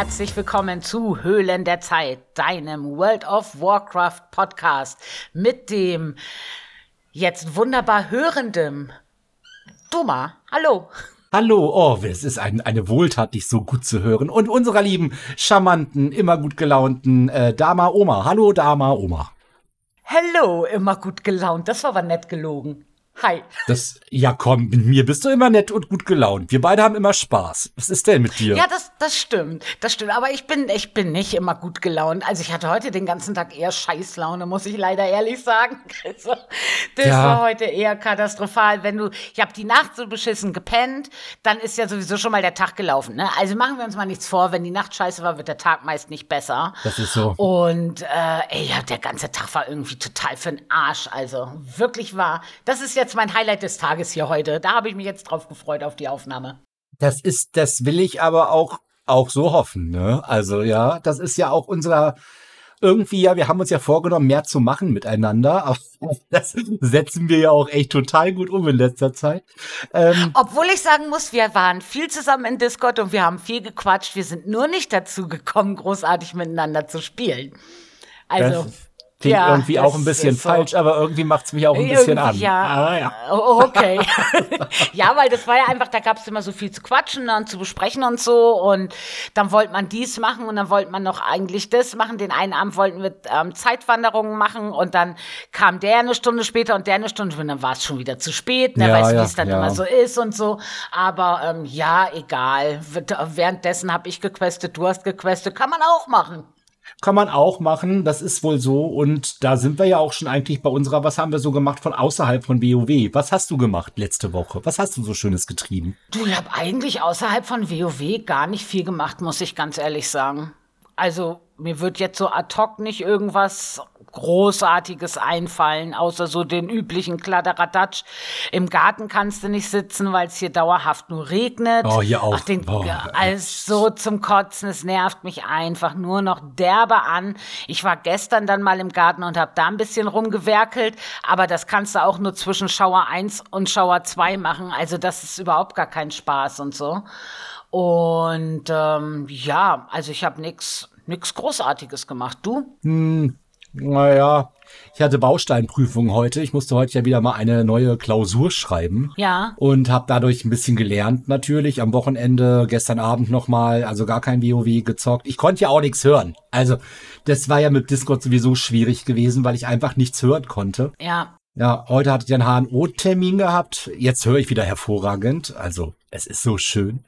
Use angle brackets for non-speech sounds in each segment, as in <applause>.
herzlich willkommen zu Höhlen der Zeit, deinem World of Warcraft Podcast mit dem jetzt wunderbar hörenden Duma. Hallo. Hallo, oh, es ist ein, eine Wohltat, dich so gut zu hören. Und unserer lieben, charmanten, immer gut gelaunten äh, Dama Oma. Hallo, Dama Oma. Hallo, immer gut gelaunt. Das war aber nett gelogen. Hi. Das, ja komm, mit mir bist du immer nett und gut gelaunt. Wir beide haben immer Spaß. Was ist denn mit dir? Ja, das, das stimmt. Das stimmt. Aber ich bin, ich bin nicht immer gut gelaunt. Also ich hatte heute den ganzen Tag eher Scheißlaune, muss ich leider ehrlich sagen. <laughs> Also, das ja. war heute eher katastrophal. Wenn du, ich habe die Nacht so beschissen gepennt, dann ist ja sowieso schon mal der Tag gelaufen. Ne? Also machen wir uns mal nichts vor. Wenn die Nacht scheiße war, wird der Tag meist nicht besser. Das ist so. Und äh, ey, ja, der ganze Tag war irgendwie total für den Arsch. Also wirklich wahr. Das ist jetzt jetzt mein Highlight des Tages hier heute. Da habe ich mich jetzt drauf gefreut auf die Aufnahme. Das ist, das will ich aber auch, auch so hoffen, ne? Also ja, das ist ja auch unser, irgendwie, ja, wir haben uns ja vorgenommen, mehr zu machen miteinander, aber das setzen wir ja auch echt total gut um in letzter Zeit. Ähm, Obwohl ich sagen muss, wir waren viel zusammen in Discord und wir haben viel gequatscht. Wir sind nur nicht dazu gekommen, großartig miteinander zu spielen. Also. Das, Klingt ja, irgendwie auch ein bisschen falsch, so. aber irgendwie macht es mich auch ein bisschen an. Ja, ah, ja. Oh, okay. <laughs> ja, weil das war ja einfach, da gab es immer so viel zu quatschen und zu besprechen und so. Und dann wollte man dies machen und dann wollte man noch eigentlich das machen. Den einen Abend wollten wir ähm, Zeitwanderungen machen und dann kam der eine Stunde später und der eine Stunde und dann war es schon wieder zu spät. Wer ja, weiß, wie es dann immer so ist und so. Aber ähm, ja, egal. Währenddessen habe ich gequestet, du hast gequestet, kann man auch machen. Kann man auch machen, das ist wohl so. Und da sind wir ja auch schon eigentlich bei unserer, was haben wir so gemacht von außerhalb von WoW? Was hast du gemacht letzte Woche? Was hast du so Schönes getrieben? Du, ich habe eigentlich außerhalb von WoW gar nicht viel gemacht, muss ich ganz ehrlich sagen. Also mir wird jetzt so ad hoc nicht irgendwas Großartiges einfallen, außer so den üblichen Kladderadatsch. Im Garten kannst du nicht sitzen, weil es hier dauerhaft nur regnet. Oh, hier auch. Ach, den, oh. Also zum Kotzen, es nervt mich einfach nur noch derbe an. Ich war gestern dann mal im Garten und habe da ein bisschen rumgewerkelt, aber das kannst du auch nur zwischen Schauer 1 und Schauer 2 machen. Also das ist überhaupt gar kein Spaß und so. Und ähm, ja, also ich habe nichts nix Großartiges gemacht. Du? Hm, naja, ich hatte Bausteinprüfung heute. Ich musste heute ja wieder mal eine neue Klausur schreiben. Ja. Und habe dadurch ein bisschen gelernt natürlich. Am Wochenende, gestern Abend nochmal, also gar kein WoW gezockt. Ich konnte ja auch nichts hören. Also das war ja mit Discord sowieso schwierig gewesen, weil ich einfach nichts hören konnte. Ja. Ja, heute hatte ich einen HNO-Termin gehabt. Jetzt höre ich wieder hervorragend. Also es ist so schön.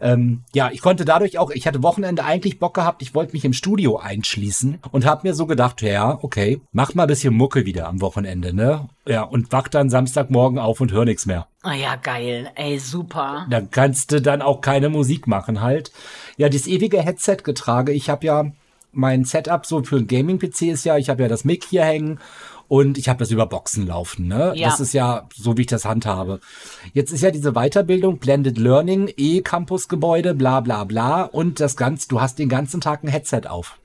Ähm, ja, ich konnte dadurch auch, ich hatte Wochenende eigentlich Bock gehabt, ich wollte mich im Studio einschließen und habe mir so gedacht, ja, okay, mach mal ein bisschen Mucke wieder am Wochenende, ne? Ja, und wach dann Samstagmorgen auf und hör nichts mehr. Ah ja, geil. Ey, super. Dann kannst du dann auch keine Musik machen halt. Ja, dieses ewige Headset getrage. Ich habe ja mein Setup so für ein Gaming-PC ist ja, ich habe ja das Mic hier hängen und ich habe das über Boxen laufen. Ne? Ja. Das ist ja so, wie ich das handhabe. Jetzt ist ja diese Weiterbildung, Blended Learning, E-Campus-Gebäude, bla bla bla. Und das Ganze, du hast den ganzen Tag ein Headset auf.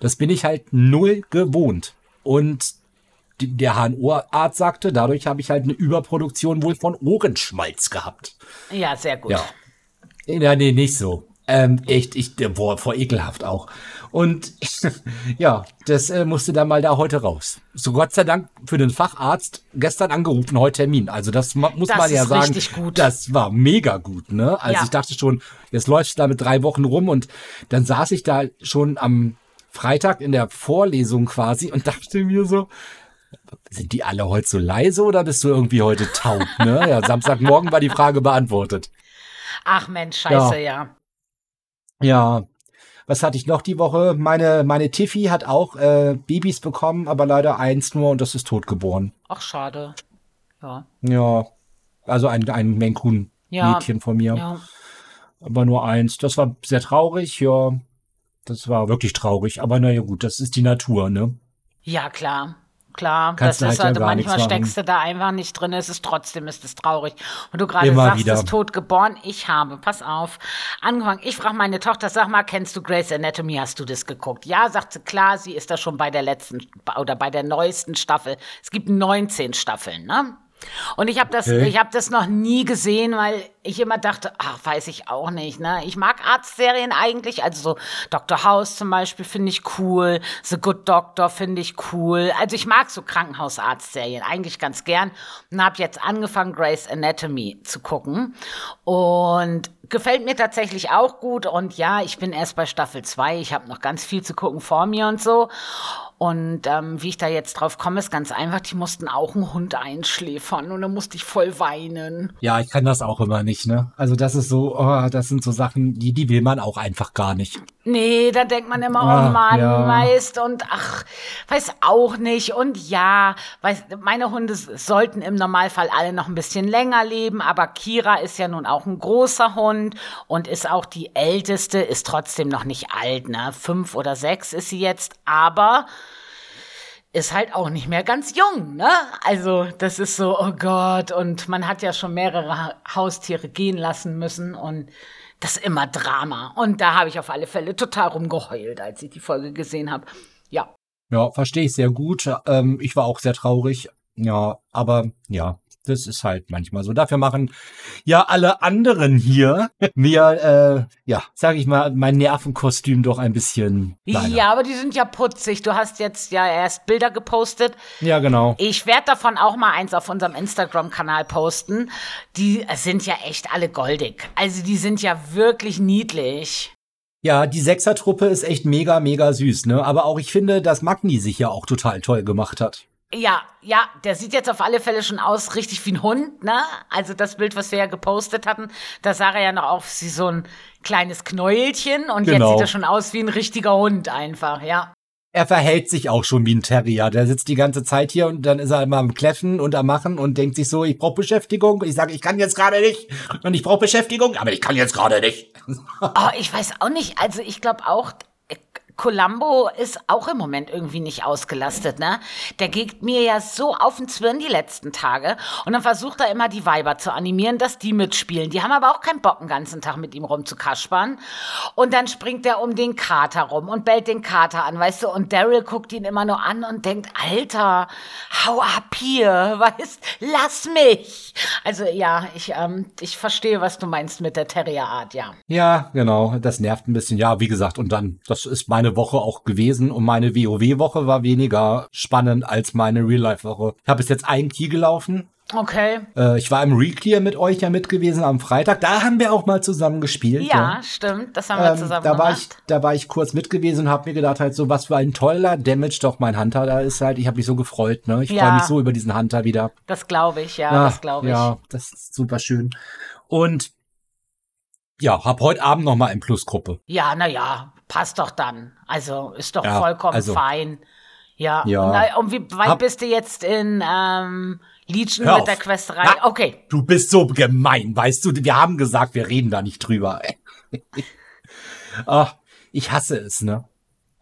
Das bin ich halt null gewohnt. Und der HNO-Arzt sagte, dadurch habe ich halt eine Überproduktion wohl von Ohrenschmalz gehabt. Ja, sehr gut. Ja, ja nee, nicht so. Ähm, echt, ich, boah, vor ekelhaft auch. Und <laughs> ja, das äh, musste dann mal da heute raus. So Gott sei Dank für den Facharzt gestern angerufen, heute Termin. Also das muss das man ja sagen. Gut. Das war mega gut, ne? Also ja. ich dachte schon, jetzt läuft da mit drei Wochen rum und dann saß ich da schon am Freitag in der Vorlesung quasi und <laughs> dachte mir so, sind die alle heute so leise oder bist du irgendwie heute taub? Ne? Ja, Samstagmorgen war die Frage beantwortet. Ach Mensch, scheiße, ja. Ja, ja was hatte ich noch die Woche? Meine, meine Tiffy hat auch äh, Babys bekommen, aber leider eins nur und das ist tot geboren. Ach, schade. Ja. Ja. Also ein, ein Menkun Mädchen ja, von mir. Ja. Aber nur eins. Das war sehr traurig, ja. Das war wirklich traurig. Aber naja, gut, das ist die Natur, ne? Ja, klar. Klar, Kannst das ist halt, ja manchmal steckst du da einfach nicht drin, es ist trotzdem ist es traurig. Und du gerade sagst, wieder. ist tot geboren. Ich habe, pass auf, angefangen. Ich frage meine Tochter, sag mal, kennst du Grace Anatomy? Hast du das geguckt? Ja, sagt sie, klar, sie ist da schon bei der letzten oder bei der neuesten Staffel. Es gibt 19 Staffeln, ne? Und ich habe das, Okay. ich habe das noch nie gesehen, weil ich immer dachte, ach, weiß ich auch nicht. Ne? Ich mag Arztserien eigentlich, also so Dr. House zum Beispiel finde ich cool, The Good Doctor finde ich cool. Also ich mag so Krankenhausarztserien eigentlich ganz gern und habe jetzt angefangen, Grey's Anatomy zu gucken und gefällt mir tatsächlich auch gut. Und ja, ich bin erst bei Staffel 2, ich habe noch ganz viel zu gucken vor mir und so. Und ähm, wie ich da jetzt drauf komme, ist ganz einfach, die mussten auch einen Hund einschläfern und dann musste ich voll weinen. Ja, ich kann das auch immer nicht, ne? Also das ist so, oh, das sind so Sachen, die, die will man auch einfach gar nicht. Nee, da denkt man immer, Ah, oh Mann, ja. weißt und ach, weiß auch nicht. Und ja, weiß, meine Hunde sollten im Normalfall alle noch ein bisschen länger leben, aber Kira ist ja nun auch ein großer Hund und ist auch die älteste, ist trotzdem noch nicht alt, ne? Fünf oder sechs ist sie jetzt, aber ist halt auch nicht mehr ganz jung, ne? Also, das ist so, oh Gott, und man hat ja schon mehrere Ha- Haustiere gehen lassen müssen und das ist immer Drama. Und da habe ich auf alle Fälle total rumgeheult, als ich die Folge gesehen habe. Ja. Ja, verstehe ich sehr gut. Ähm, ich war auch sehr traurig. Ja, aber ja, das ist halt manchmal so. Dafür machen ja alle anderen hier <laughs> mir, äh, ja, sag ich mal, mein Nervenkostüm doch ein bisschen kleiner. Ja, aber die sind ja putzig. Du hast jetzt ja erst Bilder gepostet. Ja, genau. Ich werde davon auch mal eins auf unserem Instagram-Kanal posten. Die sind ja echt alle goldig. Also die sind ja wirklich niedlich. Ja, die Sechsertruppe ist echt mega, mega süß, ne? Aber auch ich finde, dass Magni sich ja auch total toll gemacht hat. Ja, ja, der sieht jetzt auf alle Fälle schon aus, richtig wie ein Hund, ne? Also das Bild, was wir ja gepostet hatten, da sah er ja noch auf wie so ein kleines Knäuelchen und jetzt Genau. sieht er schon aus wie ein richtiger Hund einfach, ja. Er verhält sich auch schon wie ein Terrier. Der sitzt die ganze Zeit hier und dann ist er immer am Kläffen und am Machen und denkt sich so, ich brauche Beschäftigung. Ich sage, ich kann jetzt gerade nicht. Und ich brauche Beschäftigung, aber ich kann jetzt gerade nicht. <laughs> Oh, ich weiß auch nicht, also ich glaube auch, Columbo ist auch im Moment irgendwie nicht ausgelastet, ne? Der geht mir ja so auf den Zwirn die letzten Tage und dann versucht er immer die Weiber zu animieren, dass die mitspielen. Die haben aber auch keinen Bock, den ganzen Tag mit ihm rumzukaspern. Und dann springt er um den Kater rum und bellt den Kater an, weißt du? Und Daryl guckt ihn immer nur an und denkt, Alter, hau ab hier, <laughs> weißt, lass mich. Also ja, ich, ähm, ich verstehe, was du meinst mit der Terrierart, ja. Ja, genau. Das nervt ein bisschen. Ja, wie gesagt, und dann, das ist meine Woche auch gewesen und meine WoW-Woche war weniger spannend als meine Real-Life-Woche. Ich habe bis jetzt einen Key gelaufen. Okay. Äh, ich war im Reclear mit euch ja mit gewesen am Freitag. Da haben wir auch mal zusammen gespielt. Ja, stimmt. Das haben wir Ähm, zusammen da war ich, gemacht. da war ich kurz mit gewesen und habe mir gedacht halt so, was für ein toller Damage doch mein Hunter da ist halt. Ich habe mich so gefreut, ne? Ich Ja. freue mich so über diesen Hunter wieder. das glaube ich, ja, Ah, das glaube ich. Ja, das ist super schön. Und ja, hab heute Abend noch mal in Plusgruppe. Ja, na ja, passt doch dann. Also ist doch Ja, vollkommen also- fein. Ja. Ja. Und, wie weit Hab- bist du jetzt in ähm, Legion mit auf. der Questerei? Na, okay. Du bist so gemein, weißt du? Wir haben gesagt, wir reden da nicht drüber. Ach, <laughs> ich hasse es, ne?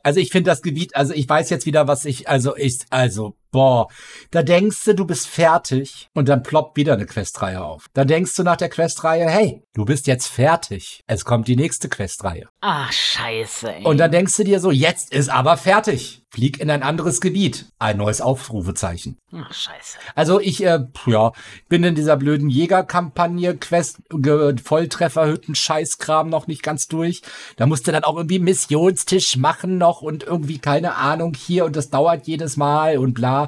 Also ich finde das Gebiet, also ich weiß jetzt wieder, was ich, also ich, also, boah, da denkst du, du bist fertig und dann ploppt wieder eine Questreihe auf. Dann denkst du nach der Questreihe, hey, du bist jetzt fertig. Es kommt die nächste Questreihe. Ach, scheiße. Ey. Und dann denkst du dir so, jetzt ist aber fertig. Flieg in ein anderes Gebiet. Ein neues Aufrufezeichen. Ach, scheiße. Also ich, äh, ja, bin in dieser blöden Jägerkampagne, Quest, Ge- Volltrefferhütten, Scheißkram noch nicht ganz durch. Da musste dann auch irgendwie Missionstisch machen noch und irgendwie keine Ahnung hier und das dauert jedes Mal und bla.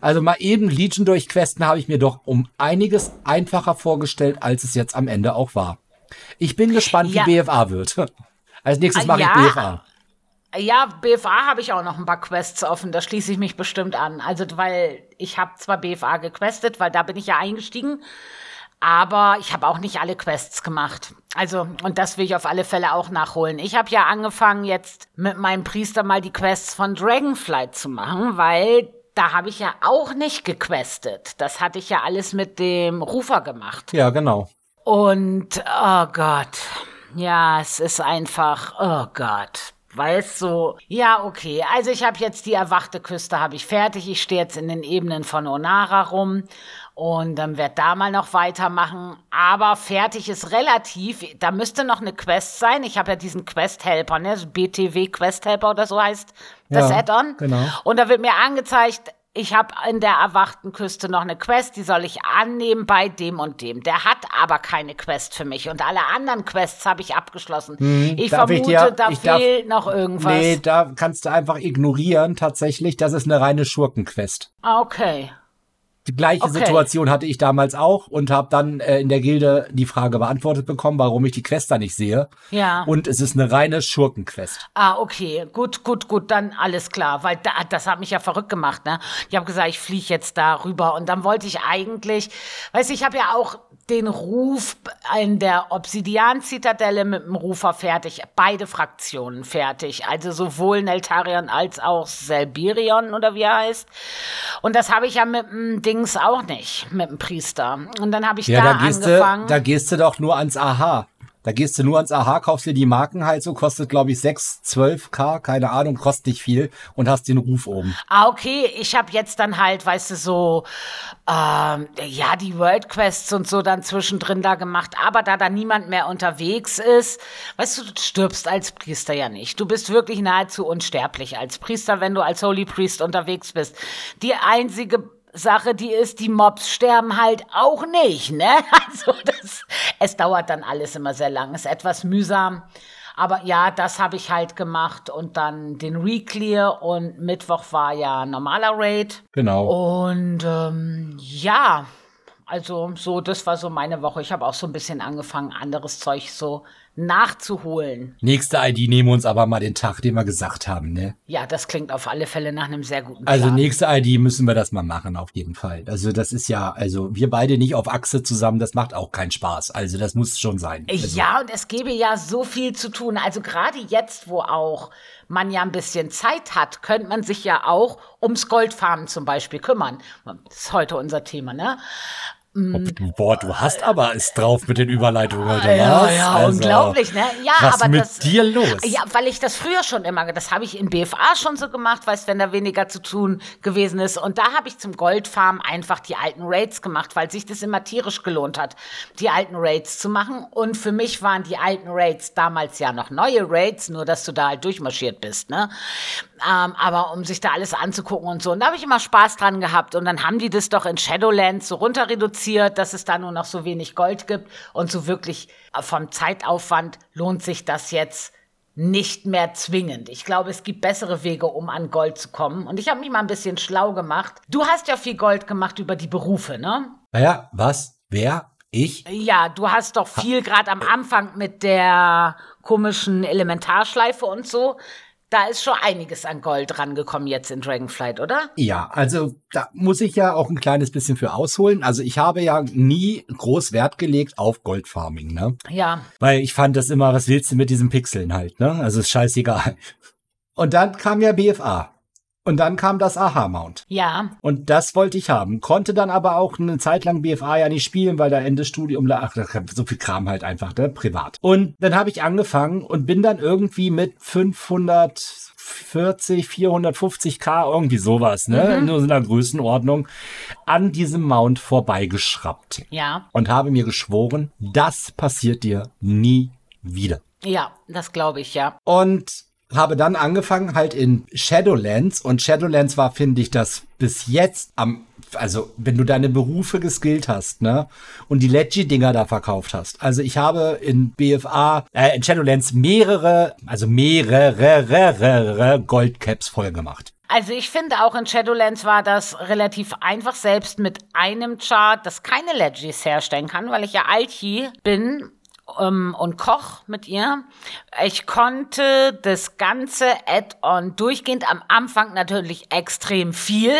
Also mal eben Legion durchquesten habe ich mir doch um einiges einfacher vorgestellt, als es jetzt am Ende auch war. Ich bin gespannt, Ja. wie BFA wird. <laughs> Als nächstes Ah, mache ich ja. BFA. Ja, BFA habe ich auch noch ein paar Quests offen, da schließe ich mich bestimmt an. Also, weil ich habe zwar BFA gequestet, weil da bin ich ja eingestiegen, aber ich habe auch nicht alle Quests gemacht. Also, und das will ich auf alle Fälle auch nachholen. Ich habe ja angefangen, jetzt mit meinem Priester mal die Quests von Dragonflight zu machen, weil da habe ich ja auch nicht gequestet. Das hatte ich ja alles mit dem Rufer gemacht. Ja, genau. Und, oh Gott. Ja, es ist einfach, oh Gott. Weißt du, ja, okay. Also ich habe jetzt die erwachte Küste, habe ich fertig. Ich stehe jetzt in den Ebenen von Onara rum und dann werde da mal noch weitermachen. Aber fertig ist relativ. Da müsste noch eine Quest sein. Ich habe ja diesen Quest-Helper, ne? So BTW Quest-Helper oder so heißt das Ja, Add-on. genau. Und da wird mir angezeigt, ich habe in der erwachten Küste noch eine Quest, die soll ich annehmen bei dem und dem. Der hat aber keine Quest für mich und alle anderen Quests habe ich abgeschlossen. Hm, ich vermute, ich dir, da fehlt darf, noch irgendwas. Nee, da kannst du einfach ignorieren tatsächlich. Das ist eine reine Schurkenquest. Ah, okay. Die gleiche okay. Situation hatte ich damals auch und habe dann äh, in der Gilde die Frage beantwortet bekommen, warum ich die Quest da nicht sehe. Ja. Und es ist eine reine Schurkenquest. Ah, okay. Gut, gut, gut. Dann alles klar. Weil da, das hat mich ja verrückt gemacht, ne? Ich habe gesagt, ich fliege jetzt da rüber. Und dann wollte ich eigentlich, weiß ich, habe ja auch den Ruf in der Obsidian-Zitadelle mit dem Rufer fertig. Beide Fraktionen fertig. Also sowohl Neltarion als auch Selbirion oder wie er heißt. Und das habe ich ja mit dem Dings auch nicht, mit dem Priester. Und dann habe ich ja, da, da angefangen. Du, da gehst du doch nur ans Aha. Da gehst du nur ans Aha, kaufst dir die Marken halt so, kostet glaube ich 6, 12k, keine Ahnung, kostet nicht viel und hast den Ruf oben. Ah, okay, ich habe jetzt dann halt, weißt du, so, ähm, ja, die World Quests und so dann zwischendrin da gemacht, aber da da niemand mehr unterwegs ist, weißt du, du stirbst als Priester ja nicht. Du bist wirklich nahezu unsterblich als Priester, wenn du als Holy Priest unterwegs bist. Die einzige Sache, die ist, die Mobs sterben halt auch nicht, ne? <laughs> Also das, es dauert dann alles immer sehr lang, ist etwas mühsam. Aber ja, das habe ich halt gemacht und dann den Reclear und Mittwoch war ja normaler Raid. Genau. Und ähm, ja, also so, das war so meine Woche. Ich habe auch so ein bisschen angefangen, anderes Zeug so nachzuholen. Nächste ID nehmen wir uns aber mal den Tag, den wir gesagt haben, ne? Ja, das klingt auf alle Fälle nach einem sehr guten also Plan. Also nächste ID müssen wir das mal machen, auf jeden Fall. Also das ist ja, also wir beide nicht auf Achse zusammen, das macht auch keinen Spaß. Also das muss schon sein. Also. Ja, und es gäbe ja so viel zu tun. Also gerade jetzt, wo auch man ja ein bisschen Zeit hat, könnte man sich ja auch ums Goldfarmen zum Beispiel kümmern. Das ist heute unser Thema, ne? Mm. Boah, du hast aber es drauf mit den Überleitungen heute. Ja, was? ja, also, unglaublich, ne? Ja, was aber mit das, dir los? Ja, weil ich das früher schon immer, das habe ich in BFA schon so gemacht, weißt, wenn da weniger zu tun gewesen ist. Und da habe ich zum Goldfarm einfach die alten Raids gemacht, weil sich das immer tierisch gelohnt hat, die alten Raids zu machen. Und für mich waren die alten Raids damals ja noch neue Raids, nur dass du da halt durchmarschiert bist, ne? Ähm, aber um sich da alles anzugucken und so. Und da habe ich immer Spaß dran gehabt. Und dann haben die das doch in Shadowlands so runter reduziert, dass es da nur noch so wenig Gold gibt. Und so wirklich äh, vom Zeitaufwand lohnt sich das jetzt nicht mehr zwingend. Ich glaube, es gibt bessere Wege, um an Gold zu kommen. Und ich habe mich mal ein bisschen schlau gemacht. Du hast ja viel Gold gemacht über die Berufe, ne? Naja, was? Wer? Ich? Ja, du hast doch viel gerade am Anfang mit der komischen Elementarschleife und so. Da ist schon einiges an Gold rangekommen jetzt in Dragonflight, oder? Ja, also da muss ich ja auch ein kleines bisschen für ausholen. Also ich habe ja nie groß Wert gelegt auf Goldfarming, ne? Ja. Weil ich fand das immer, was willst du mit diesen Pixeln halt, ne? Also ist scheißegal. Und dann kam ja BFA. Und dann kam das Aha-Mount. Ja. Und das wollte ich haben. Konnte dann aber auch eine Zeit lang BFA ja nicht spielen, weil da Ende Studium lag. So viel Kram halt einfach, ne? Privat. Und dann habe ich angefangen und bin dann irgendwie mit 540, 450k, irgendwie sowas, ne? Mhm. In so einer Größenordnung, an diesem Mount vorbeigeschraubt. Ja. Und habe mir geschworen, das passiert dir nie wieder. Ja, das glaube ich, ja. Und habe dann angefangen halt in Shadowlands und Shadowlands war, finde ich, das bis jetzt am, also wenn du deine Berufe geskillt hast, ne, und die Leggy-Dinger da verkauft hast. Also ich habe in BFA, äh, in Shadowlands mehrere, also mehrere Goldcaps voll gemacht. Also ich finde auch in Shadowlands war das relativ einfach, selbst mit einem Chart, das keine Legis herstellen kann, weil ich ja Alchi bin ähm, und Koch mit ihr. Ich konnte das ganze Add-on durchgehend am Anfang natürlich extrem viel,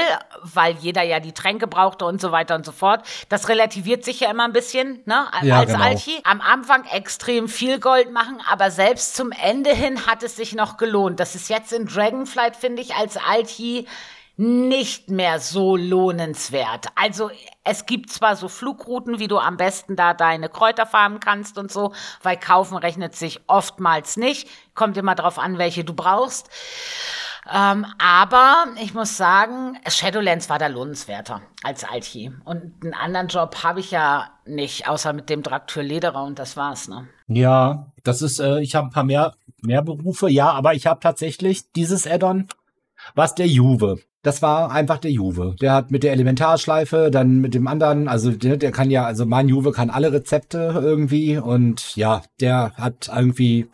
weil jeder ja die Tränke brauchte und so weiter und so fort. Das relativiert sich ja immer ein bisschen, ne, ja, als genau. Alchi. Am Anfang extrem viel Gold machen, aber selbst zum Ende hin hat es sich noch gelohnt. Das ist jetzt in Dragonflight, finde ich, als Alchi nicht mehr so lohnenswert. Also es gibt zwar so Flugrouten, wie du am besten da deine Kräuter farmen kannst und so, weil kaufen rechnet sich oftmals nicht. Kommt immer drauf an, welche du brauchst. Ähm, aber ich muss sagen, Shadowlands war da lohnenswerter als Alchi. Und einen anderen Job habe ich ja nicht, außer mit dem Draktür Lederer und das war's, ne? Ja, das ist, äh, ich habe ein paar mehr, mehr Berufe, ja, aber ich habe tatsächlich dieses Addon was der Juve. Das war einfach der Juve. Der hat mit der Elementarschleife, dann mit dem anderen, also der, der kann ja, also mein Juve kann alle Rezepte irgendwie und ja, der hat irgendwie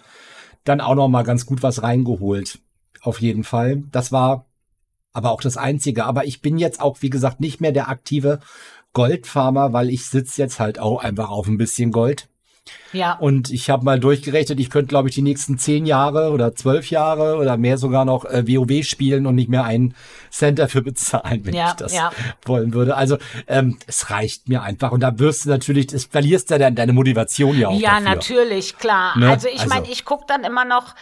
dann auch noch mal ganz gut was reingeholt. Auf jeden Fall. Das war aber auch das Einzige. Aber ich bin jetzt auch, wie gesagt, nicht mehr der aktive Goldfarmer, weil ich sitze jetzt halt auch einfach auf ein bisschen Gold. Ja. Und ich habe mal durchgerechnet, ich könnte, glaube ich, die nächsten zehn Jahre oder zwölf Jahre oder mehr sogar noch äh, WoW spielen und nicht mehr einen Cent dafür bezahlen, wenn Ja, ich das ja. wollen würde. Also ähm, es reicht mir einfach. Und da wirst du natürlich, das verlierst du dann deine Motivation ja auch Ja, dafür. natürlich, klar. Ne? Also ich meine, Also- ich gucke dann immer noch,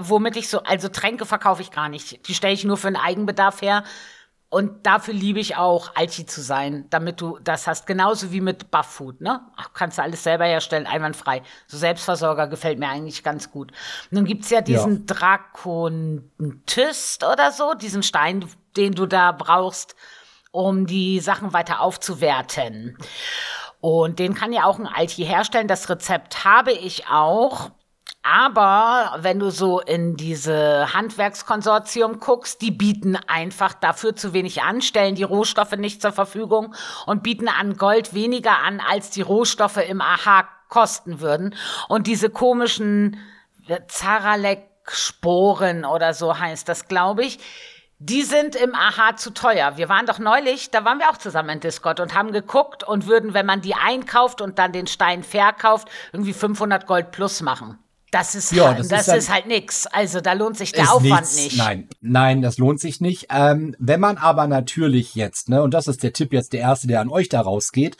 womit ich so, also Tränke verkaufe ich gar nicht. Die stelle ich nur für den Eigenbedarf her. Und dafür liebe ich auch, Alchi zu sein, damit du das hast. Genauso wie mit Buff-Food, ne? Ach, kannst du alles selber herstellen, einwandfrei. So Selbstversorger gefällt mir eigentlich ganz gut. Dann gibt's ja diesen Drakontist oder so, diesen Stein, den du da brauchst, um die Sachen weiter aufzuwerten. Und den kann ja auch ein Alti herstellen. Das Rezept habe ich auch. Aber wenn du so in diese Handwerkskonsortium guckst, die bieten einfach dafür zu wenig an, stellen die Rohstoffe nicht zur Verfügung und bieten an Gold weniger an, als die Rohstoffe im AHA kosten würden. Und diese komischen Zaralek-Sporen oder so heißt das, glaube ich, die sind im AHA zu teuer. Wir waren doch neulich, da waren wir auch zusammen in Discord und haben geguckt und würden, wenn man die einkauft und dann den Stein verkauft, irgendwie 500 Gold plus machen. Das ist, Ja, halt, das das, ist dann- ist halt nix. Also da lohnt sich der Aufwand nichts. nicht. Nein, nein, das lohnt sich nicht. Ähm, wenn man aber natürlich jetzt, ne, und das ist der Tipp jetzt der erste, der an euch da rausgeht,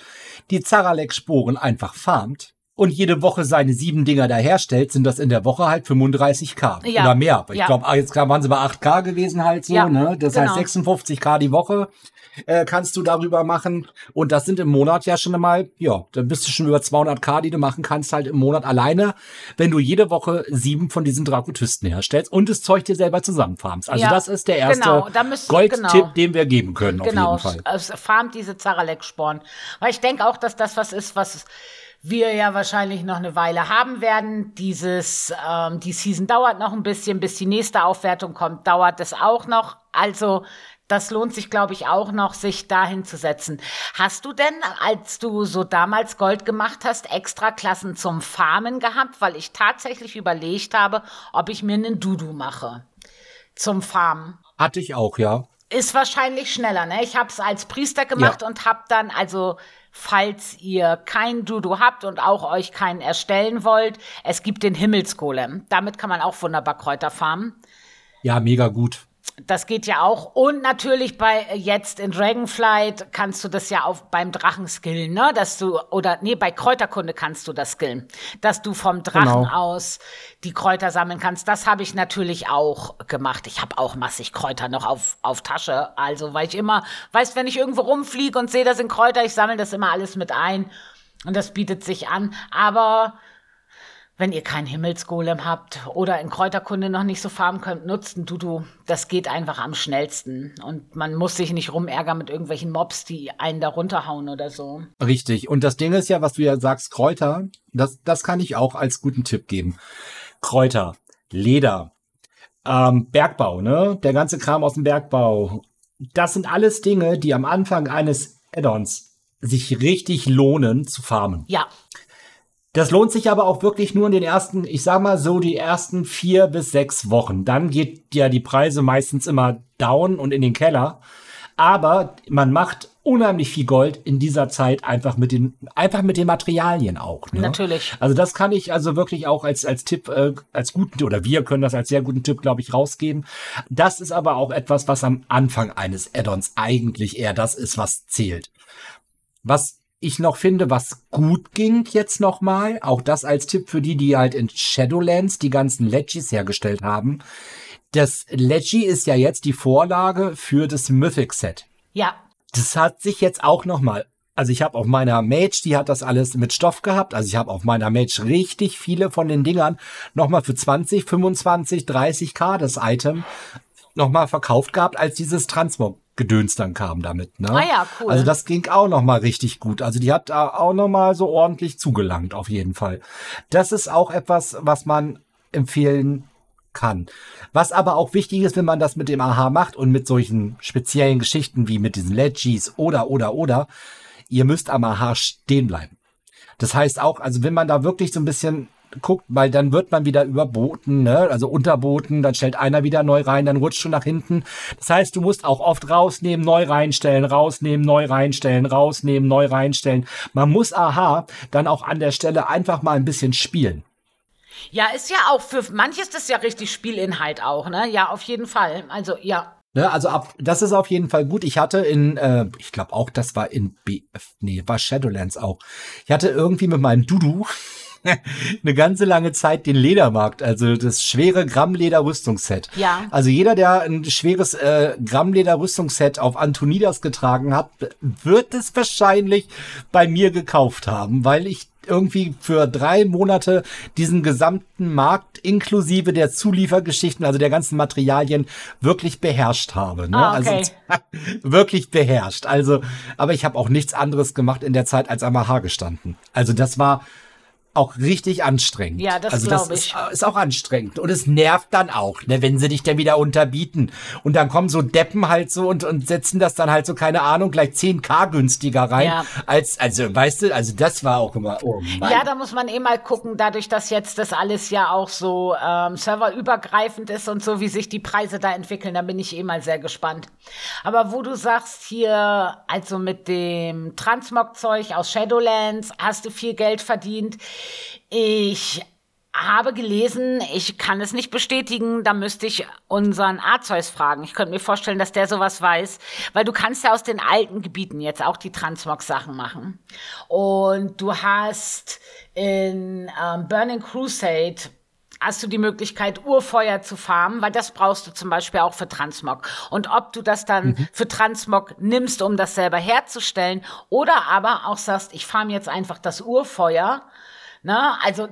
die Zaralek-Sporen einfach farmt und jede Woche seine sieben Dinger da herstellt, sind das in der Woche halt 35k Ja. oder mehr. Ich Ja. glaube, jetzt waren sie bei 8k gewesen halt so, Ja, ne? Das genau. heißt 56k die Woche. Äh, kannst du darüber machen. Und das sind im Monat ja schon einmal, ja, dann bist du schon über 200k, die du machen kannst halt im Monat alleine, wenn du jede Woche sieben von diesen Drakotysten herstellst und das Zeug dir selber zusammenfarmst. Also Ja, das ist der erste genau, müsst- Goldtipp, genau. den wir geben können genau, auf jeden Fall. es farmt diese Zaralek-Sporen. Weil ich denke auch, dass das was ist, was wir ja wahrscheinlich noch eine Weile haben werden. Dieses, ähm, die Season dauert noch ein bisschen, bis die nächste Aufwertung kommt, dauert es auch noch. Also das lohnt sich, glaube ich, auch noch, sich dahin zu setzen. Hast du denn, als du so damals Gold gemacht hast, extra Klassen zum Farmen gehabt? Weil ich tatsächlich überlegt habe, ob ich mir einen Dudu mache zum Farmen Hatte ich auch, ja. ist wahrscheinlich schneller, ne? Ich habe es als Priester gemacht Ja. und habe dann, also falls ihr kein Dudu habt und auch euch keinen erstellen wollt, es gibt den Himmelsgolem. Damit kann man auch wunderbar Kräuter farmen. Ja, mega gut. Das geht ja auch. Und natürlich bei jetzt in Dragonflight kannst du das ja auch beim Drachen skillen, ne? Dass du, oder nee, bei Kräuterkunde kannst du das skillen. Dass du vom Drachen Genau. aus die Kräuter sammeln kannst. Das habe ich natürlich auch gemacht. Ich habe auch massig Kräuter noch auf, auf Tasche. Also, weil ich immer, weißt, wenn ich irgendwo rumfliege und sehe, da sind Kräuter, ich sammle das immer alles mit ein. Und das bietet sich an. Aber wenn ihr keinen Himmelsgolem habt oder in Kräuterkunde noch nicht so farmen könnt, nutzt ein Dudu. Das geht einfach am schnellsten. Und man muss sich nicht rumärgern mit irgendwelchen Mobs, die einen da runterhauen oder so. Richtig. Und das Ding ist ja, was du ja sagst, Kräuter, das, das kann ich auch als guten Tipp geben. Kräuter, Leder, ähm, Bergbau, ne? Der ganze Kram aus dem Bergbau. Das sind alles Dinge, die am Anfang eines Add-ons sich richtig lohnen zu farmen. Ja, Das lohnt sich aber auch wirklich nur in den ersten, ich sag mal so, die ersten vier bis sechs Wochen. Dann geht ja die Preise meistens immer down und in den Keller. Aber man macht unheimlich viel Gold in dieser Zeit einfach mit den, einfach mit den Materialien auch. Ne? Natürlich. Also das kann ich also wirklich auch als, als Tipp, äh, als guten, oder wir können das als sehr guten Tipp, glaube ich, rausgeben. Das ist aber auch etwas, was am Anfang eines Add-ons eigentlich eher das ist, was zählt. Was ich noch finde, was gut ging jetzt nochmal, auch das als Tipp für die, die halt in Shadowlands die ganzen Legis hergestellt haben. Das Leggy ist ja jetzt die Vorlage für das Mythic Set. ja, Das hat sich jetzt auch nochmal. Also ich habe auf meiner Mage, die hat das alles mit Stoff gehabt. Also ich habe auf meiner Mage richtig viele von den Dingern nochmal für 20, 25, 30k das Item nochmal verkauft gehabt, als dieses Transmog-Gedöns dann kam damit. Ne? Ah ja, cool. Also das ging auch nochmal richtig gut. Also die hat da auch nochmal so ordentlich zugelangt, auf jeden Fall. Das ist auch etwas, was man empfehlen kann. Was aber auch wichtig ist, wenn man das mit dem Aha macht und mit solchen speziellen Geschichten wie mit diesen Legis oder, oder, oder, ihr müsst am Aha stehen bleiben. Das heißt auch, also wenn man da wirklich so ein bisschen guckt, weil dann wird man wieder überboten, ne? also unterboten, dann stellt einer wieder neu rein, dann rutscht du nach hinten. Das heißt, du musst auch oft rausnehmen, neu reinstellen, rausnehmen, neu reinstellen, rausnehmen, neu reinstellen. Man muss aha dann auch an der Stelle einfach mal ein bisschen spielen. Ja, ist ja auch für manches das ja richtig Spielinhalt auch, ne? Ja, auf jeden Fall. Also ja. Ne, also ab, das ist auf jeden Fall gut. Ich hatte in, äh, ich glaube auch, das war in B, nee, war Shadowlands auch. Ich hatte irgendwie mit meinem Dudu <laughs> eine ganze lange Zeit den Ledermarkt, also das schwere Grammleder-Rüstungsset. Ja. Also jeder, der ein schweres äh, Grammleder-Rüstungsset auf Antonidas getragen hat, wird es wahrscheinlich bei mir gekauft haben, weil ich irgendwie für drei Monate diesen gesamten Markt inklusive der Zuliefergeschichten, also der ganzen Materialien, wirklich beherrscht habe. Ne? Ah, okay. Also <laughs> wirklich beherrscht. Also, aber ich habe auch nichts anderes gemacht in der Zeit als am AHA gestanden. Also das war auch richtig anstrengend. Ja, das also glaube ich. Ist, ist auch anstrengend. Und es nervt dann auch, ne, wenn sie dich dann wieder unterbieten. Und dann kommen so Deppen halt so und, und setzen das dann halt so, keine Ahnung, gleich 10k günstiger rein. Ja. Als, also, weißt du, also das war auch immer, oh Mann. Ja, da muss man eh mal gucken, dadurch, dass jetzt das alles ja auch so ähm, serverübergreifend ist und so, wie sich die Preise da entwickeln, da bin ich eh mal sehr gespannt. Aber wo du sagst, hier, also mit dem Transmog-Zeug aus Shadowlands, hast du viel Geld verdient. Ich habe gelesen, ich kann es nicht bestätigen, da müsste ich unseren Arzeus fragen. Ich könnte mir vorstellen, dass der sowas weiß, weil du kannst ja aus den alten Gebieten jetzt auch die Transmog-Sachen machen. Und du hast in ähm, Burning Crusade hast du die Möglichkeit, Urfeuer zu farmen, weil das brauchst du zum Beispiel auch für Transmog. Und ob du das dann Mhm. für Transmog nimmst, um das selber herzustellen, oder aber auch sagst, ich farm jetzt einfach das Urfeuer, Ne? Also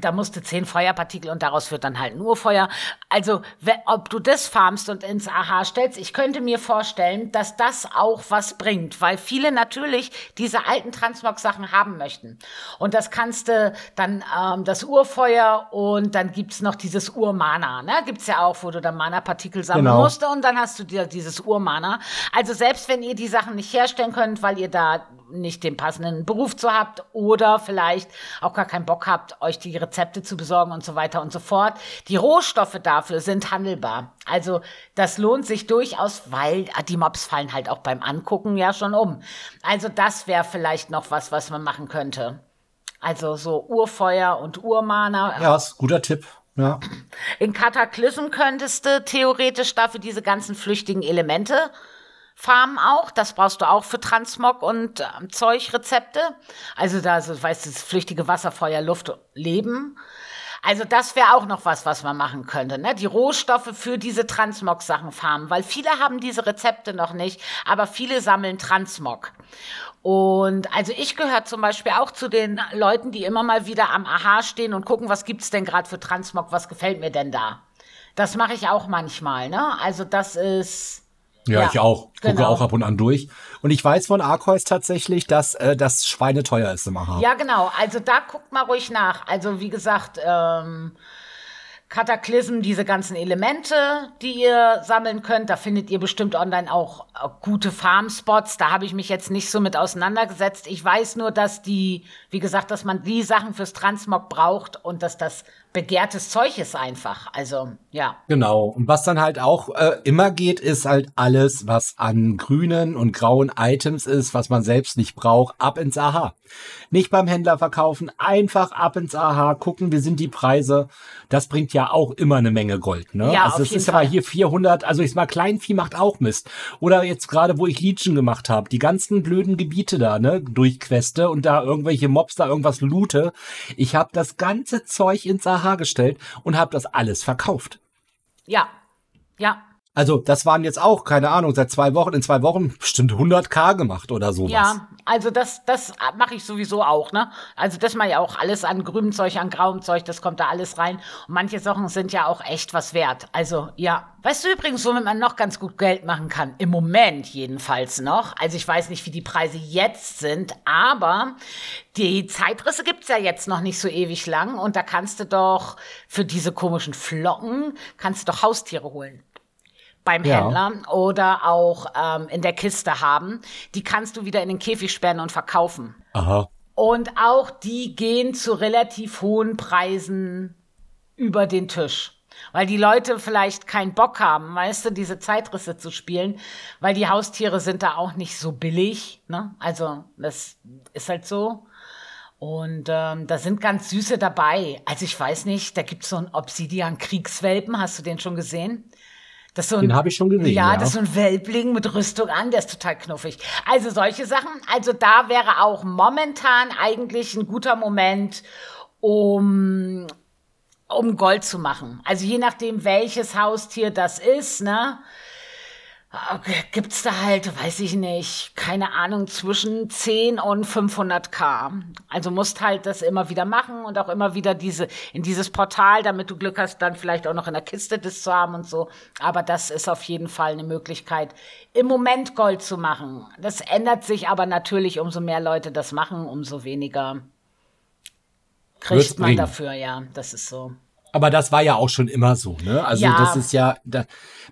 da musst du zehn Feuerpartikel und daraus wird dann halt ein Urfeuer. Also ob du das farmst und ins AHA stellst, ich könnte mir vorstellen, dass das auch was bringt, weil viele natürlich diese alten Transmog-Sachen haben möchten. Und das kannst du dann ähm, das Urfeuer und dann gibt's noch dieses Urmana. Ne? Gibt's ja auch, wo du dann Mana-Partikel sammeln Genau. musst und dann hast du dir dieses Urmana. Also selbst wenn ihr die Sachen nicht herstellen könnt, weil ihr da nicht den passenden Beruf zu habt oder vielleicht auch gar keinen Bock habt, euch die Rezepte zu besorgen und so weiter und so fort. Die Rohstoffe dafür sind handelbar. Also das lohnt sich durchaus, weil die Mobs fallen halt auch beim Angucken ja schon um. Also das wäre vielleicht noch was, was man machen könnte. Also so Urfeuer und Urmana. Ja, ist ein guter Tipp. Ja. In Kataklysm könntest du theoretisch dafür diese ganzen flüchtigen Elemente farmen auch. Das brauchst du auch für Transmog und ähm, Zeugrezepte. Also da, so, weißt du, das flüchtige Wasser, Feuer, Luft, Leben. Also das wäre auch noch was, was man machen könnte. Ne? Die Rohstoffe für diese Transmog-Sachen farmen, weil viele haben diese Rezepte noch nicht, aber viele sammeln Transmog. Und also ich gehöre zum Beispiel auch zu den Leuten, die immer mal wieder am Aha stehen und gucken, was gibt's denn gerade für Transmog, was gefällt mir denn da. Das mache ich auch manchmal, ne? Also das ist. Ja, Ja, ich auch. Gucke genau. auch ab und an durch. Und ich weiß von Arceus tatsächlich, dass äh, das schweineteuer ist im AHA. Ja, genau. Also da guckt mal ruhig nach. Also wie gesagt, ähm, Kataklysm, diese ganzen Elemente, die ihr sammeln könnt, da findet ihr bestimmt online auch äh, gute Farmspots. Da habe ich mich jetzt nicht so mit auseinandergesetzt. Ich weiß nur, dass die, wie gesagt, dass man die Sachen fürs Transmog braucht und dass das begehrtes Zeug ist einfach. Also ja. Genau. Und was dann halt auch äh, immer geht, ist halt alles, was an grünen und grauen Items ist, was man selbst nicht braucht, ab ins AHA. Nicht beim Händler verkaufen, einfach ab ins AHA, gucken, wie sind die Preise. Das bringt ja auch immer eine Menge Gold, ne? Ja, also auf es jeden ist Fall. hier 400, also ich sag mal, Kleinvieh macht auch Mist. Oder jetzt gerade, wo ich Legion gemacht habe, die ganzen blöden Gebiete da, ne, durchqueste und da irgendwelche Mobs da irgendwas loote. Ich habe das ganze Zeug ins AHA gestellt und habe das alles verkauft. Ja. Ja. Also das waren jetzt auch, keine Ahnung, seit zwei Wochen, in zwei Wochen bestimmt 100k gemacht oder sowas. Ja, also das, das mache ich sowieso auch, ne? Also das mache ich auch alles an grünem Zeug, an grauem Zeug, das kommt da alles rein. Und manche Sachen sind ja auch echt was wert. Also ja. Weißt du übrigens, womit man noch ganz gut Geld machen kann? Im Moment jedenfalls noch. Also ich weiß nicht, wie die Preise jetzt sind, aber die Zeitrisse gibt's ja jetzt noch nicht so ewig lang. Und da kannst du doch für diese komischen Flocken, kannst du doch Haustiere holen beim ja. Händler oder auch ähm, in der Kiste haben. Die kannst du wieder in den Käfig sperren und verkaufen. Aha. Und auch die gehen zu relativ hohen Preisen über den Tisch. Weil die Leute vielleicht keinen Bock haben, weißt du, diese Zeitrisse zu spielen, weil die Haustiere sind da auch nicht so billig. Ne? Also, das ist halt so. Und ähm, da sind ganz süße dabei. Also ich weiß nicht, da gibt's so einen Obsidian-Kriegswelpen. Hast du den schon gesehen? Das so ein, Den habe ich schon gesehen. Ja, ja, das ist so ein Welbling mit Rüstung an, der ist total knuffig. Also solche Sachen. Also da wäre auch momentan eigentlich ein guter Moment, um, um Gold zu machen. Also je nachdem, welches Haustier das ist, ne? Gibt's da halt, weiß ich nicht, keine Ahnung, zwischen 10 und 500k. Also musst halt das immer wieder machen und auch immer wieder diese, in dieses Portal, damit du Glück hast, dann vielleicht auch noch in der Kiste das zu haben und so. Aber das ist auf jeden Fall eine Möglichkeit, im Moment Gold zu machen. Das ändert sich aber natürlich, umso mehr Leute das machen, umso weniger kriegt man dafür, ja. Das ist so. Aber das war ja auch schon immer so, ne? Also ja. das ist ja da,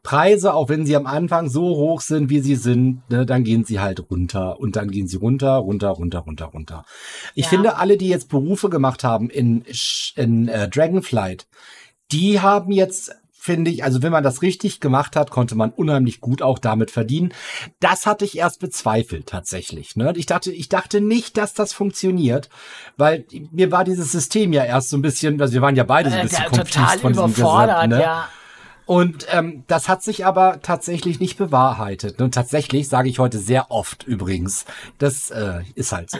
Preise, auch wenn sie am Anfang so hoch sind, wie sie sind, ne, dann gehen sie halt runter und dann gehen sie runter, runter, runter, runter, runter. Ich ja. finde, alle, die jetzt Berufe gemacht haben in, in äh, Dragonflight, die haben jetzt finde ich, also wenn man das richtig gemacht hat, konnte man unheimlich gut auch damit verdienen. Das hatte ich erst bezweifelt tatsächlich. Ne? Ich dachte, ich dachte nicht, dass das funktioniert, weil mir war dieses System ja erst so ein bisschen, also wir waren ja beide so ein äh, bisschen äh, total von überfordert, Gesetz, ne? ja. Und ähm, das hat sich aber tatsächlich nicht bewahrheitet. Und tatsächlich sage ich heute sehr oft übrigens. Das äh, ist halt so.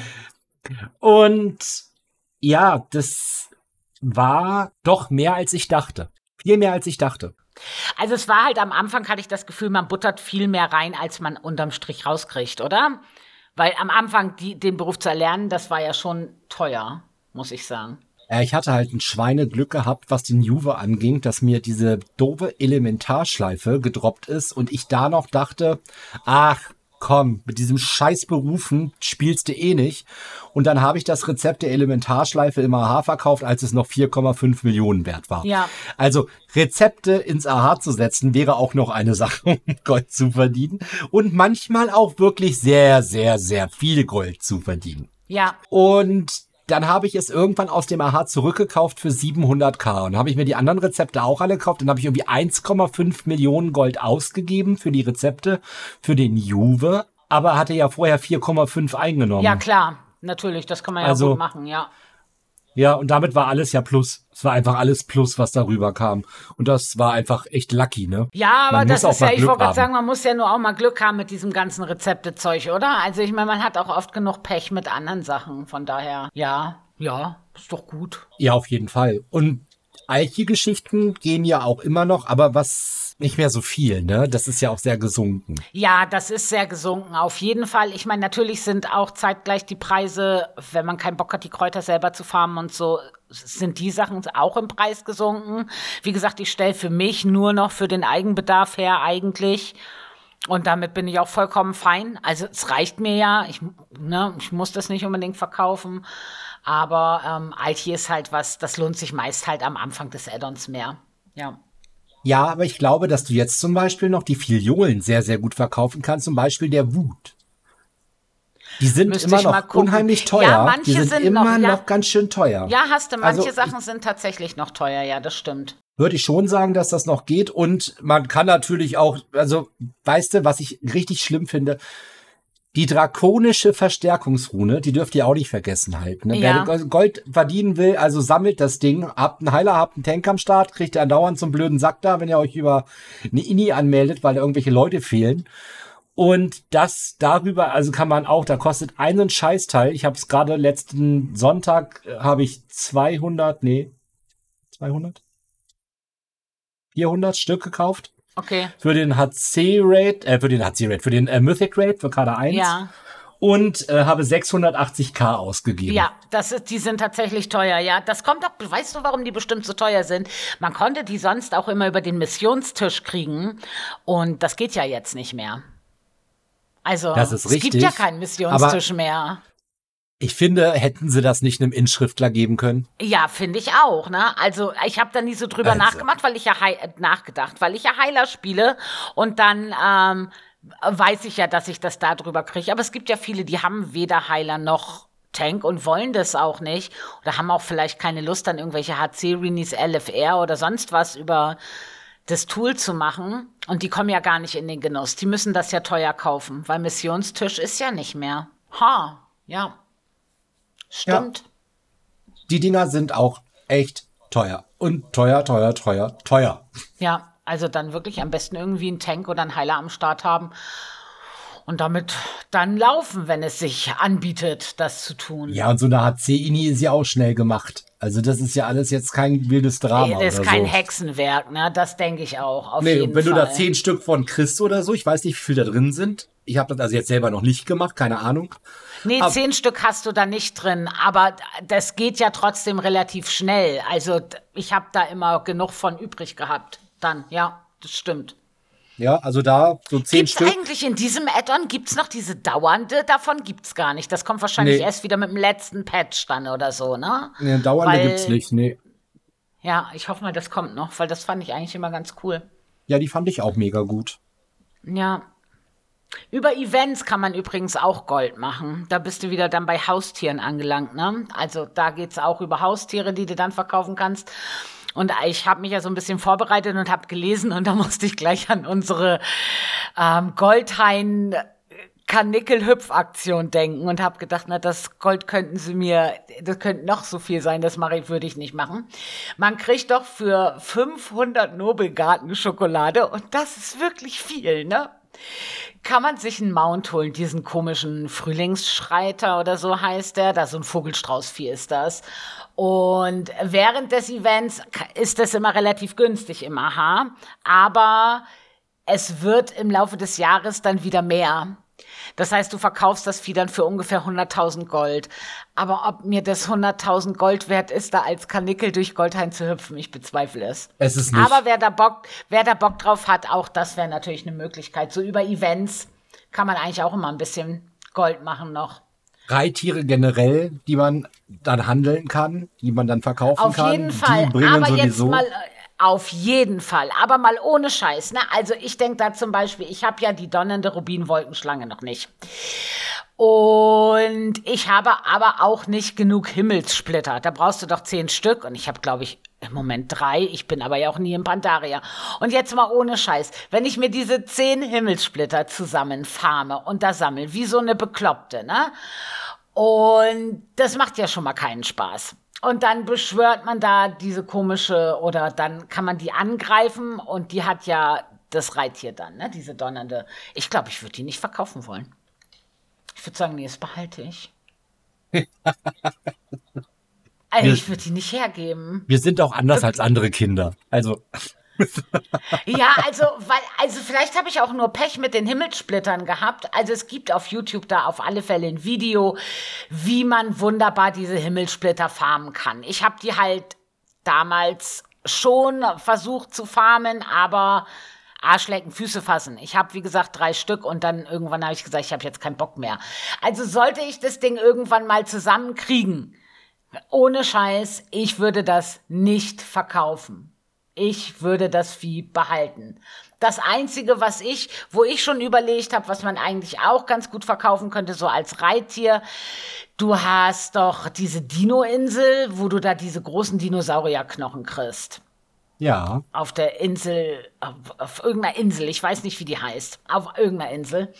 <laughs> Und ja, das war doch mehr als ich dachte. Viel mehr als ich dachte. Also es war halt am Anfang hatte ich das Gefühl, man buttert viel mehr rein, als man unterm Strich rauskriegt, oder? Weil am Anfang die, den Beruf zu erlernen, das war ja schon teuer, muss ich sagen. Ja, ich hatte halt ein Schweineglück gehabt, was den Juve anging, dass mir diese doofe Elementarschleife gedroppt ist und ich da noch dachte, ach, komm, mit diesem scheiß Berufen spielst du eh nicht. Und dann habe ich das Rezept der Elementarschleife im AHA verkauft, als es noch 4,5 Millionen wert war. Ja. Also Rezepte ins AHA zu setzen, wäre auch noch eine <laughs> Sache, um Gold zu verdienen. Und manchmal auch wirklich sehr, sehr, sehr viel Gold zu verdienen. Ja. Und dann habe ich es irgendwann aus dem AHA zurückgekauft für 700k. Und habe ich mir die anderen Rezepte auch alle gekauft. Dann habe ich irgendwie 1,5 Millionen Gold ausgegeben für die Rezepte für den Juve. Aber hatte ja vorher 4,5 eingenommen. Ja, klar. Natürlich, das kann man ja also, gut machen, ja. Ja, und damit war alles ja Plus. Es war einfach alles Plus, was darüber kam. Und das war einfach echt lucky, ne? Ja, aber man das ist ja, ich wollte gerade sagen, man muss ja nur auch mal Glück haben mit diesem ganzen Rezeptezeug, oder? Also ich meine, man hat auch oft genug Pech mit anderen Sachen. Von daher, ja, ja, ist doch gut. Ja, auf jeden Fall. Und Eiche-Geschichten gehen ja auch immer noch, aber was nicht mehr so viel, ne? Das ist ja auch sehr gesunken. Ja, das ist sehr gesunken, auf jeden Fall. Ich meine, natürlich sind auch zeitgleich die Preise, wenn man keinen Bock hat, die Kräuter selber zu farmen und so, sind die Sachen auch im Preis gesunken. Wie gesagt, ich stelle für mich nur noch für den Eigenbedarf her eigentlich. Und damit bin ich auch vollkommen fein. Also es reicht mir ja. Ich, ne, ich muss das nicht unbedingt verkaufen. Aber ähm, Alti ist halt was, das lohnt sich meist halt am Anfang des Addons mehr. Ja. Ja, aber ich glaube, dass du jetzt zum Beispiel noch die Filiolen sehr, sehr gut verkaufen kannst, zum Beispiel der Wut. Die sind Müsste immer noch unheimlich teuer. Ja, manche die sind, sind immer noch, ja. noch, ganz schön teuer. Ja, hast du, manche also, Sachen sind tatsächlich noch teuer, ja, das stimmt. Würde ich schon sagen, dass das noch geht. Und man kann natürlich auch, also, weißt du, was ich richtig schlimm finde? Die drakonische Verstärkungsrune, die dürft ihr auch nicht vergessen halten. Ne? Ja. Wer Gold verdienen will, also sammelt das Ding, habt einen Heiler, habt einen Tank am Start, kriegt ihr andauernd zum blöden Sack da, wenn ihr euch über eine Ini anmeldet, weil da irgendwelche Leute fehlen. Und das darüber, also kann man auch, da kostet einen Scheißteil. Ich habe es gerade letzten Sonntag, äh, habe ich 200, nee, 200? 400 Stück gekauft Okay. Für den HC-Rate, äh, für den HC-Rate, für den äh, Mythic-Rate, für Kader 1. Ja. Und äh, habe 680k ausgegeben. Ja, das ist, die sind tatsächlich teuer, ja. Das kommt auch, weißt du, warum die bestimmt so teuer sind? Man konnte die sonst auch immer über den Missionstisch kriegen und das geht ja jetzt nicht mehr. Also, Das ist es gibt richtig, ja keinen Missionstisch mehr. Ich finde, hätten sie das nicht einem Inschriftler geben können? Ja, finde ich auch, ne? Also, ich habe da nie so drüber Also. nachgemacht, weil ich ja Hei- äh, nachgedacht, weil ich ja Heiler spiele und dann ähm, weiß ich ja, dass ich das da drüber kriege. Aber es gibt ja viele, die haben weder Heiler noch Tank und wollen das auch nicht oder haben auch vielleicht keine Lust an irgendwelche HC-Renis, LFR oder sonst was über das Tool zu machen. Und die kommen ja gar nicht in den Genuss. Die müssen das ja teuer kaufen, weil Missionstisch ist ja nicht mehr. Ha, ja. Stimmt. Die Dinger sind auch echt teuer. Und teuer, teuer, teuer, teuer. Ja, also dann wirklich am besten irgendwie einen Tank oder einen Heiler am Start haben und damit dann laufen, wenn es sich anbietet, das zu tun. Ja, und so eine HC-Ini ist ja auch schnell gemacht. Also das ist ja alles jetzt kein wildes Drama das ist oder kein so. Hexenwerk, ne? Das denke ich auch. Auf Nee, jeden und wenn Fall. du da zehn Stück von kriegst oder so, ich weiß nicht, wie viel da drin sind. Ich habe das also jetzt selber noch nicht gemacht, keine Ahnung. Nee, Ab- zehn Stück hast du da nicht drin, aber das geht ja trotzdem relativ schnell. Also ich habe da immer genug von übrig gehabt. Dann, ja, das stimmt. Ja, also da so zehn Gibt's Stück. eigentlich in diesem Add-on, gibt's noch diese dauernde? Davon gibt's gar nicht. Das kommt wahrscheinlich Nee. erst wieder mit dem letzten Patch dann oder so, ne? Nee, dauernde Weil- gibt's nicht, nee. Ja, ich hoffe mal, das kommt noch, weil das fand ich eigentlich immer ganz cool. Ja, die fand ich auch mega gut. Ja. Über Events kann man übrigens auch Gold machen. Da bist du wieder dann bei Haustieren angelangt, ne? Also da geht's auch über Haustiere, die du dann verkaufen kannst. Und ich habe mich ja so ein bisschen vorbereitet und habe gelesen und da <laughs> musste ich gleich an unsere ähm, Goldhain Karnickel-Hüpf-Aktion denken und habe gedacht, na, das Gold könnten sie mir, das könnte noch so viel sein, das mache ich, würde ich nicht machen. Man kriegt doch für 500 Nobelgarten-Schokolade und das ist wirklich viel, ne? Kann man sich einen Mount holen, diesen komischen Frühlingsschreiter oder so heißt der, da so ein Vogelstraußvieh ist das. Und während des Events ist das immer relativ günstig im AHA, aber es wird im Laufe des Jahres dann wieder mehr. Das heißt, du verkaufst das Vieh dann für ungefähr 100.000 Gold. Aber ob mir das 100.000 Gold wert ist, da als Karnickel durch Goldhain zu hüpfen, ich bezweifle es. Es ist nicht. Aber wer da Bock, wer da Bock drauf hat, auch das wäre natürlich eine Möglichkeit. So über Events kann man eigentlich auch immer ein bisschen Gold machen noch. Reittiere generell, die man dann handeln kann, die man dann verkaufen Auf kann. jeden Fall. Die bringen Aber jetzt sowieso. mal, äh, auf jeden Fall. Aber mal ohne Scheiß. Ne? Also ich denke da zum Beispiel, ich habe ja die donnernde Rubinwolkenschlange noch nicht. Und ich habe aber auch nicht genug Himmelssplitter. Da brauchst du doch zehn Stück. Und ich habe, glaube ich, im Moment drei. Ich bin aber ja auch nie im Pandaria. Und jetzt mal ohne Scheiß. Wenn ich mir diese zehn Himmelssplitter zusammen farme und da sammle, wie so eine Bekloppte, ne? Und das macht ja schon mal keinen Spaß. Und dann beschwört man da diese komische, oder dann kann man die angreifen und die hat ja das Reittier dann, ne? Diese donnernde. Ich glaube, ich würde die nicht verkaufen wollen. Ich würde sagen, nee, das behalte ich. <laughs> also, ich würde die nicht hergeben. Wir sind auch anders als andere Kinder. Also, Ja, also, weil, also vielleicht habe ich auch nur Pech mit den Himmelssplittern gehabt. Also es gibt auf YouTube da auf alle Fälle ein Video, wie man wunderbar diese Himmelsplitter farmen kann. Ich habe die halt damals schon versucht zu farmen, aber Arschlecken, Füße fassen. Ich habe, wie gesagt, drei Stück und dann irgendwann habe ich gesagt, ich habe jetzt keinen Bock mehr. Also sollte ich das Ding irgendwann mal zusammenkriegen, ohne Scheiß, ich würde das nicht verkaufen. Ich würde das Vieh behalten. Das Einzige, was ich, wo ich schon überlegt habe, was man eigentlich auch ganz gut verkaufen könnte, so als Reittier, du hast doch diese Dino-Insel, wo du da diese großen Dinosaurierknochen kriegst. ja. Auf der Insel, auf, auf irgendeiner Insel, ich weiß nicht, wie die heißt, auf irgendeiner Insel.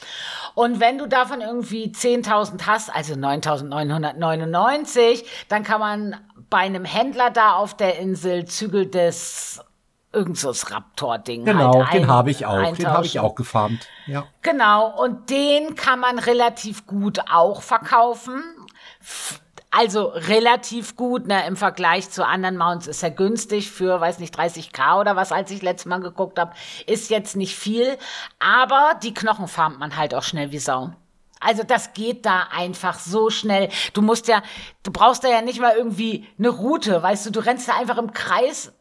Und wenn du davon irgendwie 10.000 hast, also 9.999, dann kann man bei einem Händler da auf der Insel Zügel des irgend so Raptor-Ding. Genau, halt den ein- habe ich auch. Den habe ich auch gefarmt. Ja. Genau, und den kann man relativ gut auch verkaufen. Also relativ gut, ne, im Vergleich zu anderen Mounts ist er günstig für, weiß nicht, 30k oder was, als ich letztes Mal geguckt habe. Ist jetzt nicht viel, aber die Knochen farmt man halt auch schnell wie Sau. Also das geht da einfach so schnell. Du musst ja, du brauchst da ja nicht mal irgendwie eine Route, weißt du, du rennst da einfach im Kreis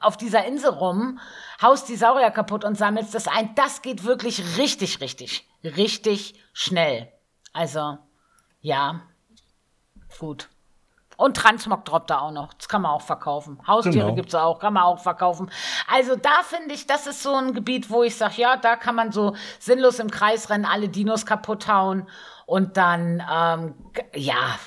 auf dieser Insel rum, haust die Saurier kaputt und sammelst das ein. Das geht wirklich richtig, richtig, richtig schnell. Also, ja, gut. Und Transmog droppt da auch noch. Das kann man auch verkaufen. Haustiere genau. es auch, kann man auch verkaufen. Also da finde ich, das ist so ein Gebiet, wo ich sage, ja, da kann man so sinnlos im Kreis rennen, alle Dinos kaputt hauen und dann, ähm, ja,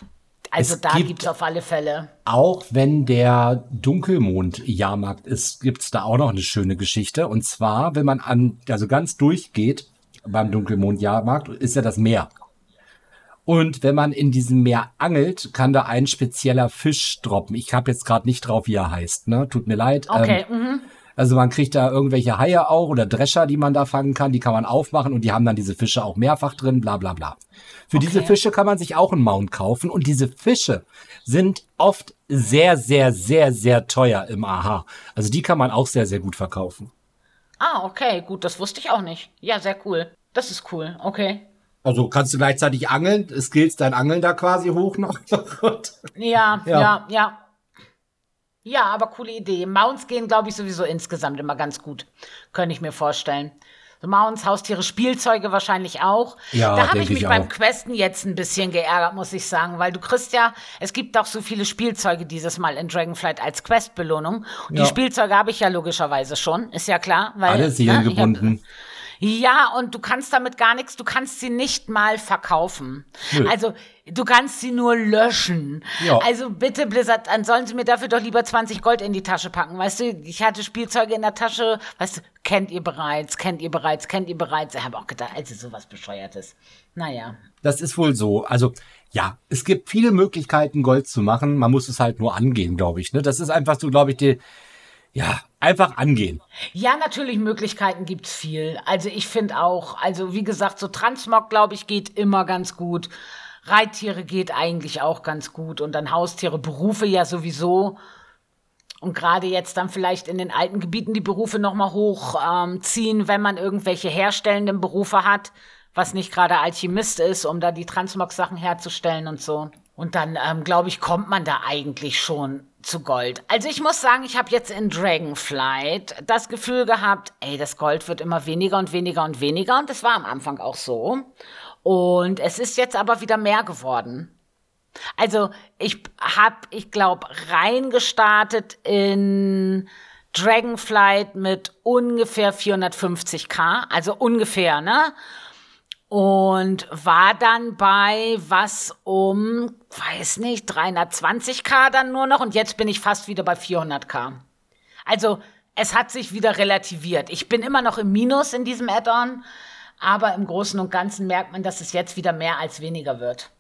also es da gibt es auf alle Fälle. Auch wenn der Dunkelmond-Jahrmarkt ist, gibt es da auch noch eine schöne Geschichte. Und zwar, wenn man an, also ganz durchgeht beim Dunkelmond-Jahrmarkt, ist ja das Meer. Und wenn man in diesem Meer angelt, kann da ein spezieller Fisch droppen. Ich habe jetzt gerade nicht drauf, wie er heißt. Ne? Tut mir leid. Okay. Ähm, mhm. Also man kriegt da irgendwelche Haie auch oder Drescher, die man da fangen kann. Die kann man aufmachen und die haben dann diese Fische auch mehrfach drin, bla bla bla. Für okay. diese Fische kann man sich auch einen Mount kaufen. Und diese Fische sind oft sehr, sehr, sehr, sehr teuer im AHA. Also die kann man auch sehr, sehr gut verkaufen. Ah, okay, gut, das wusste ich auch nicht. Ja, sehr cool. Das ist cool, okay. Also kannst du gleichzeitig angeln, skillst dein Angeln da quasi hoch noch. <laughs> ja, ja, ja, ja. Ja, aber coole Idee. Mounts gehen, glaube ich, sowieso insgesamt immer ganz gut. Könnte ich mir vorstellen. So Mounts, Haustiere, Spielzeuge wahrscheinlich auch. Ja, da habe ich mich ich beim Questen jetzt ein bisschen geärgert, muss ich sagen, weil du kriegst ja, es gibt auch so viele Spielzeuge dieses Mal in Dragonflight als Questbelohnung. Ja. Die Spielzeuge habe ich ja logischerweise schon, ist ja klar. Weil, Alle seelengebunden. Ne, ja, und du kannst damit gar nichts, du kannst sie nicht mal verkaufen. Nö. Also, du kannst sie nur löschen. Ja. Also bitte, Blizzard, dann sollen sie mir dafür doch lieber 20 Gold in die Tasche packen. Weißt du, ich hatte Spielzeuge in der Tasche, weißt du, kennt ihr bereits, kennt ihr bereits, kennt ihr bereits. Ich habe auch gedacht, also sowas Bescheuertes. Naja. Das ist wohl so. Also, ja, es gibt viele Möglichkeiten, Gold zu machen. Man muss es halt nur angehen, glaube ich. Ne? Das ist einfach so, glaube ich, die, ja, einfach angehen. Ja, natürlich, Möglichkeiten gibt's viel. Also ich finde auch, also wie gesagt, so Transmog, glaube ich, geht immer ganz gut. Reittiere geht eigentlich auch ganz gut und dann Haustiere, Berufe ja sowieso. Und gerade jetzt dann vielleicht in den alten Gebieten die Berufe nochmal hochziehen, ähm, wenn man irgendwelche herstellenden Berufe hat, was nicht gerade Alchemist ist, um da die Transmog-Sachen herzustellen und so. Und dann, ähm, glaube ich, kommt man da eigentlich schon zu Gold. Also ich muss sagen, ich habe jetzt in Dragonflight das Gefühl gehabt, ey, das Gold wird immer weniger und weniger und weniger. Und das war am Anfang auch so. Und es ist jetzt aber wieder mehr geworden. Also ich habe, ich glaube, reingestartet in Dragonflight mit ungefähr 450k, also ungefähr, ne? Und war dann bei was um, weiß nicht, 320k dann nur noch und jetzt bin ich fast wieder bei 400k. Also es hat sich wieder relativiert. Ich bin immer noch im Minus in diesem Add-on, aber im Großen und Ganzen merkt man, dass es jetzt wieder mehr als weniger wird.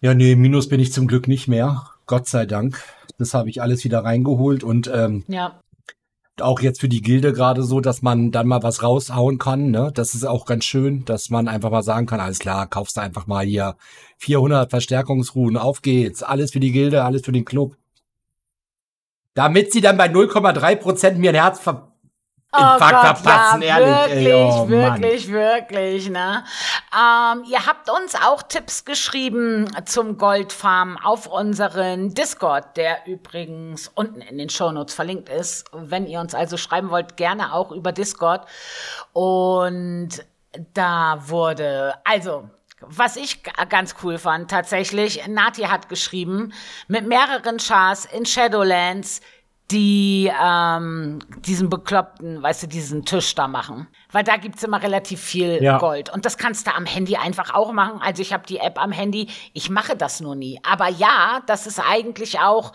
Ja, nee, Minus bin ich zum Glück nicht mehr. Gott sei Dank. Das habe ich alles wieder reingeholt und ähm, ja auch jetzt für die Gilde gerade so, dass man dann mal was raushauen kann. Ne? Das ist auch ganz schön, dass man einfach mal sagen kann, alles klar, kaufst du einfach mal hier 400 Verstärkungsruhen, auf geht's. Alles für die Gilde, alles für den Club. Damit sie dann bei 0,3 Prozent mir ein Herz ver Oh verpassen, ja, ehrlich. Wirklich, ey, oh, wirklich, Mann. wirklich, ne? Ähm, ihr habt uns auch Tipps geschrieben zum Goldfarm auf unseren Discord, der übrigens unten in den Shownotes verlinkt ist. Wenn ihr uns also schreiben wollt, gerne auch über Discord. Und da wurde, also, was ich ganz cool fand, tatsächlich, Nati hat geschrieben, mit mehreren Chars in Shadowlands die ähm, diesen bekloppten, weißt du, diesen Tisch da machen. Weil da gibt's immer relativ viel ja. Gold. Und das kannst du am Handy einfach auch machen. Also ich habe die App am Handy, ich mache das nur nie. Aber ja, das ist eigentlich auch,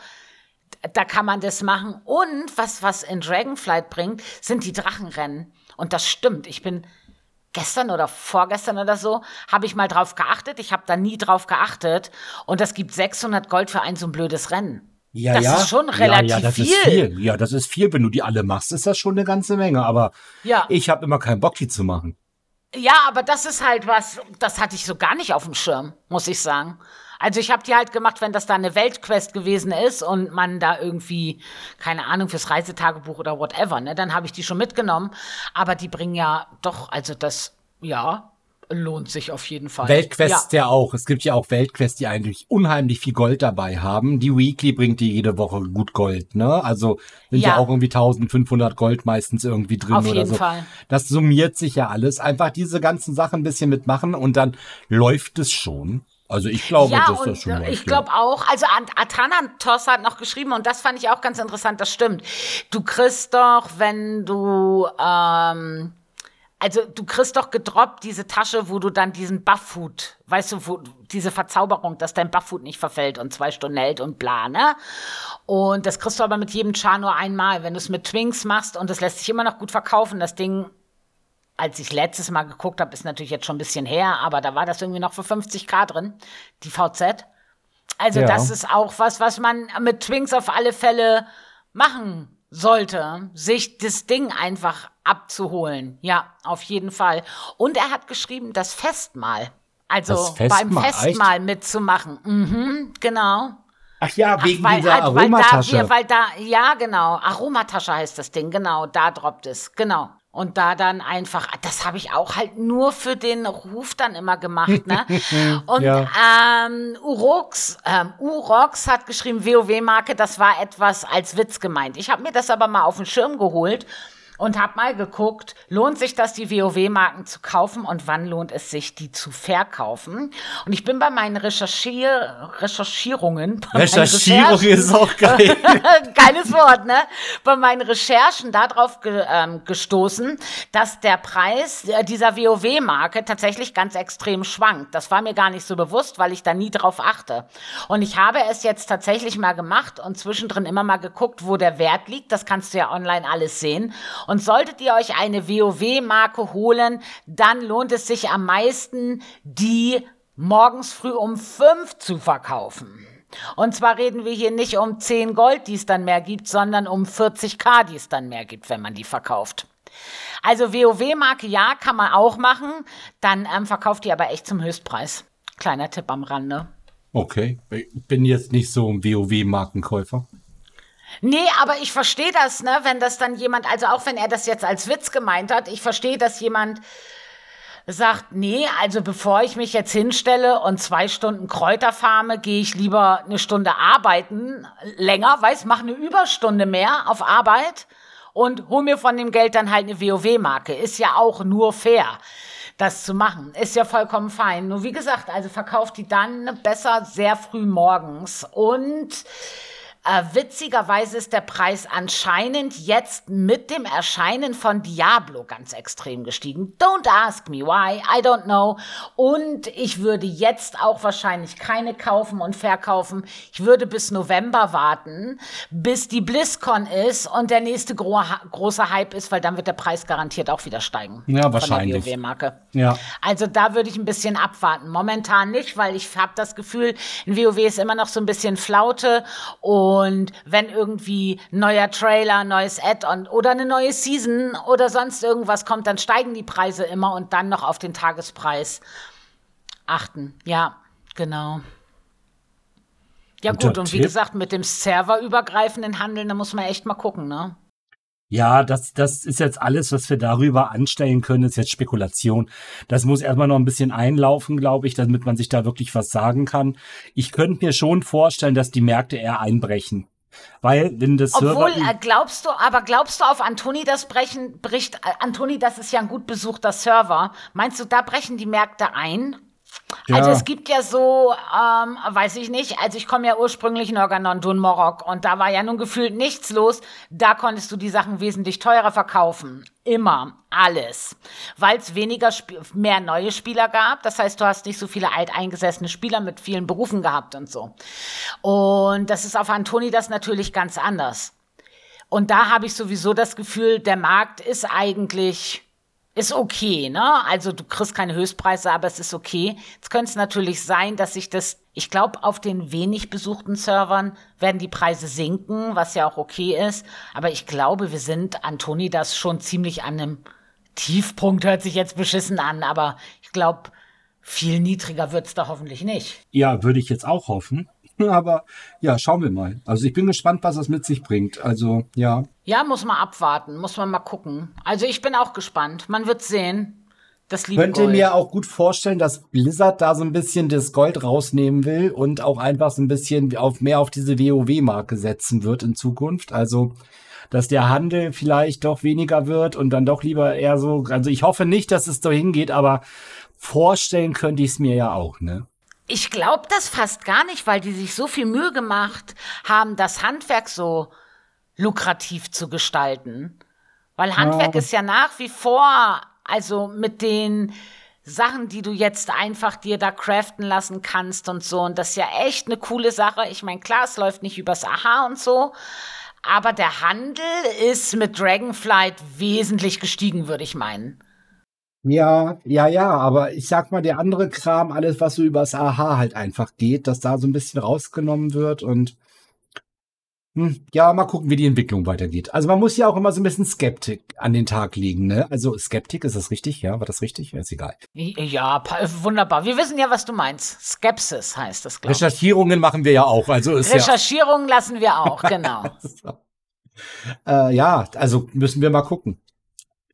da kann man das machen. Und was, was in Dragonflight bringt, sind die Drachenrennen. Und das stimmt. Ich bin gestern oder vorgestern oder so, habe ich mal drauf geachtet. Ich habe da nie drauf geachtet. Und das gibt 600 Gold für ein so ein blödes Rennen. Ja, das ja. ist schon relativ ja, ja, das viel. Ist viel. Ja, das ist viel. Wenn du die alle machst, ist das schon eine ganze Menge. Aber ja. ich habe immer keinen Bock, die zu machen. Ja, aber das ist halt was, das hatte ich so gar nicht auf dem Schirm, muss ich sagen. Also ich habe die halt gemacht, wenn das da eine Weltquest gewesen ist und man da irgendwie, keine Ahnung, fürs Reisetagebuch oder whatever, ne, dann habe ich die schon mitgenommen. Aber die bringen ja doch, also das, ja, lohnt sich auf jeden Fall. Weltquests ja. ja auch. Es gibt ja auch Weltquests, die eigentlich unheimlich viel Gold dabei haben. Die Weekly bringt die jede Woche gut Gold, ne? Also sind ja, ja auch irgendwie 1500 Gold meistens irgendwie drin auf oder jeden so. Fall. Das summiert sich ja alles. Einfach diese ganzen Sachen ein bisschen mitmachen und dann läuft es schon. Also ich glaube, ja, dass das schon läuft. Ich glaube auch. Also Athanatos hat noch geschrieben und das fand ich auch ganz interessant. Das stimmt. Du kriegst doch, wenn du ähm, also du kriegst doch gedroppt diese Tasche, wo du dann diesen Bufffood, weißt du, wo, diese Verzauberung, dass dein Bufffood nicht verfällt und zwei Stunden hält und bla, ne? Und das kriegst du aber mit jedem Char nur einmal. Wenn du es mit Twinks machst und das lässt sich immer noch gut verkaufen, das Ding, als ich letztes Mal geguckt habe, ist natürlich jetzt schon ein bisschen her, aber da war das irgendwie noch für 50k drin, die VZ. Also ja. das ist auch was, was man mit Twinks auf alle Fälle machen sollte, sich das Ding einfach abzuholen. Ja, auf jeden Fall. Und er hat geschrieben, das Festmahl. Also das Festmahl, beim Festmahl echt? mitzumachen. Mhm, genau. Ach ja, wegen Ach, weil, dieser Aromatasche. Weil da, weil da, ja, genau. Aromatasche heißt das Ding, genau. Da droppt es, genau. Und da dann einfach, das habe ich auch halt nur für den Ruf dann immer gemacht, ne? <laughs> Und ja. ähm, Urox, ähm, Urox hat geschrieben, WoW-Marke, das war etwas als Witz gemeint. Ich habe mir das aber mal auf den Schirm geholt und habe mal geguckt, lohnt sich das, die WoW-Marken zu kaufen und wann lohnt es sich, die zu verkaufen. Und ich bin bei meinen Recherchier Recherchierungen. Recherchierung ist auch geil. <laughs> Geiles Wort, ne? Bei meinen Recherchen darauf ge ähm, gestoßen, dass der Preis äh, dieser WoW-Marke tatsächlich ganz extrem schwankt. Das war mir gar nicht so bewusst, weil ich da nie drauf achte. Und ich habe es jetzt tatsächlich mal gemacht und zwischendrin immer mal geguckt, wo der Wert liegt. Das kannst du ja online alles sehen. Und solltet ihr euch eine WoW-Marke holen, dann lohnt es sich am meisten, die morgens früh um fünf zu verkaufen. Und zwar reden wir hier nicht um 10 Gold, die es dann mehr gibt, sondern um 40k, die es dann mehr gibt, wenn man die verkauft. Also WoW-Marke ja, kann man auch machen. Dann ähm, verkauft die aber echt zum Höchstpreis. Kleiner Tipp am Rande. Okay, ich bin jetzt nicht so ein WoW-Markenkäufer. Nee, aber ich verstehe das, ne, wenn das dann jemand, also auch wenn er das jetzt als Witz gemeint hat, ich verstehe, dass jemand sagt, nee, also bevor ich mich jetzt hinstelle und zwei Stunden Kräuter farme, gehe ich lieber eine Stunde arbeiten, länger, weiß, mache eine Überstunde mehr auf Arbeit und hol mir von dem Geld dann halt eine WoW-Marke. Ist ja auch nur fair das zu machen. Ist ja vollkommen fein. Nur wie gesagt, also verkauft die dann besser sehr früh morgens und äh, witzigerweise ist der Preis anscheinend jetzt mit dem Erscheinen von Diablo ganz extrem gestiegen. Don't ask me why, I don't know. Und ich würde jetzt auch wahrscheinlich keine kaufen und verkaufen. Ich würde bis November warten, bis die BlizzCon ist und der nächste gro große Hype ist, weil dann wird der Preis garantiert auch wieder steigen. Ja, wahrscheinlich. Von der WoW-Marke. Ja. Also da würde ich ein bisschen abwarten. Momentan nicht, weil ich habe das Gefühl, in WoW ist immer noch so ein bisschen Flaute und und wenn irgendwie neuer Trailer, neues Add-on oder eine neue Season oder sonst irgendwas kommt, dann steigen die Preise immer und dann noch auf den Tagespreis achten. Ja, genau. Ja gut, und wie gesagt, mit dem serverübergreifenden Handeln, da muss man echt mal gucken, ne? Ja, das, das ist jetzt alles, was wir darüber anstellen können, ist jetzt Spekulation. Das muss erstmal noch ein bisschen einlaufen, glaube ich, damit man sich da wirklich was sagen kann. Ich könnte mir schon vorstellen, dass die Märkte eher einbrechen. Weil, wenn das Obwohl, Server äh, glaubst du, aber glaubst du auf Antoni das brechen, bricht, äh, Antoni, das ist ja ein gut besuchter Server. Meinst du, da brechen die Märkte ein? Ja. Also es gibt ja so, ähm, weiß ich nicht, also ich komme ja ursprünglich in Organon, Dun Morok und da war ja nun gefühlt nichts los. Da konntest du die Sachen wesentlich teurer verkaufen. Immer. Alles. Weil es weniger, mehr neue Spieler gab. Das heißt, du hast nicht so viele alteingesessene Spieler mit vielen Berufen gehabt und so. Und das ist auf Antoni das natürlich ganz anders. Und da habe ich sowieso das Gefühl, der Markt ist eigentlich ist okay, ne? Also du kriegst keine Höchstpreise, aber es ist okay. Jetzt könnte es natürlich sein, dass sich das, ich glaube, auf den wenig besuchten Servern werden die Preise sinken, was ja auch okay ist. Aber ich glaube, wir sind, Antoni, das schon ziemlich an einem Tiefpunkt, hört sich jetzt beschissen an, aber ich glaube, viel niedriger wird es da hoffentlich nicht. Ja, würde ich jetzt auch hoffen. <laughs> Aber ja, schauen wir mal. Also ich bin gespannt, was das mit sich bringt. Also ja. Ja, muss man abwarten, muss man mal gucken. Also ich bin auch gespannt. Man wird sehen. Das liebe könnte Gold. mir auch gut vorstellen, dass Blizzard da so ein bisschen das Gold rausnehmen will und auch einfach so ein bisschen auf mehr auf diese WoW-Marke setzen wird in Zukunft. Also dass der Handel vielleicht doch weniger wird und dann doch lieber eher so. Also ich hoffe nicht, dass es so hingeht, aber vorstellen könnte ich es mir ja auch, ne? Ich glaube das fast gar nicht, weil die sich so viel Mühe gemacht haben, das Handwerk so lukrativ zu gestalten. Weil Handwerk ja. ist ja nach wie vor also mit den Sachen, die du jetzt einfach dir da craften lassen kannst und so. Und das ist ja echt eine coole Sache. Ich meine, klar, es läuft nicht übers Aha und so. Aber der Handel ist mit Dragonflight wesentlich gestiegen, würde ich meinen. Ja, ja, ja, aber ich sag mal, der andere Kram, alles, was so übers Aha halt einfach geht, dass da so ein bisschen rausgenommen wird und hm, ja, mal gucken, wie die Entwicklung weitergeht. Also man muss ja auch immer so ein bisschen Skeptik an den Tag legen, ne? Also Skeptik, ist das richtig? Ja, war das richtig? Ist egal. Ja, wunderbar. Wir wissen ja, was du meinst. Skepsis heißt das, glaube ich. Recherchierungen machen wir ja auch. Also ist Recherchierungen ja lassen wir auch, <laughs> genau. äh, ja, also müssen wir mal gucken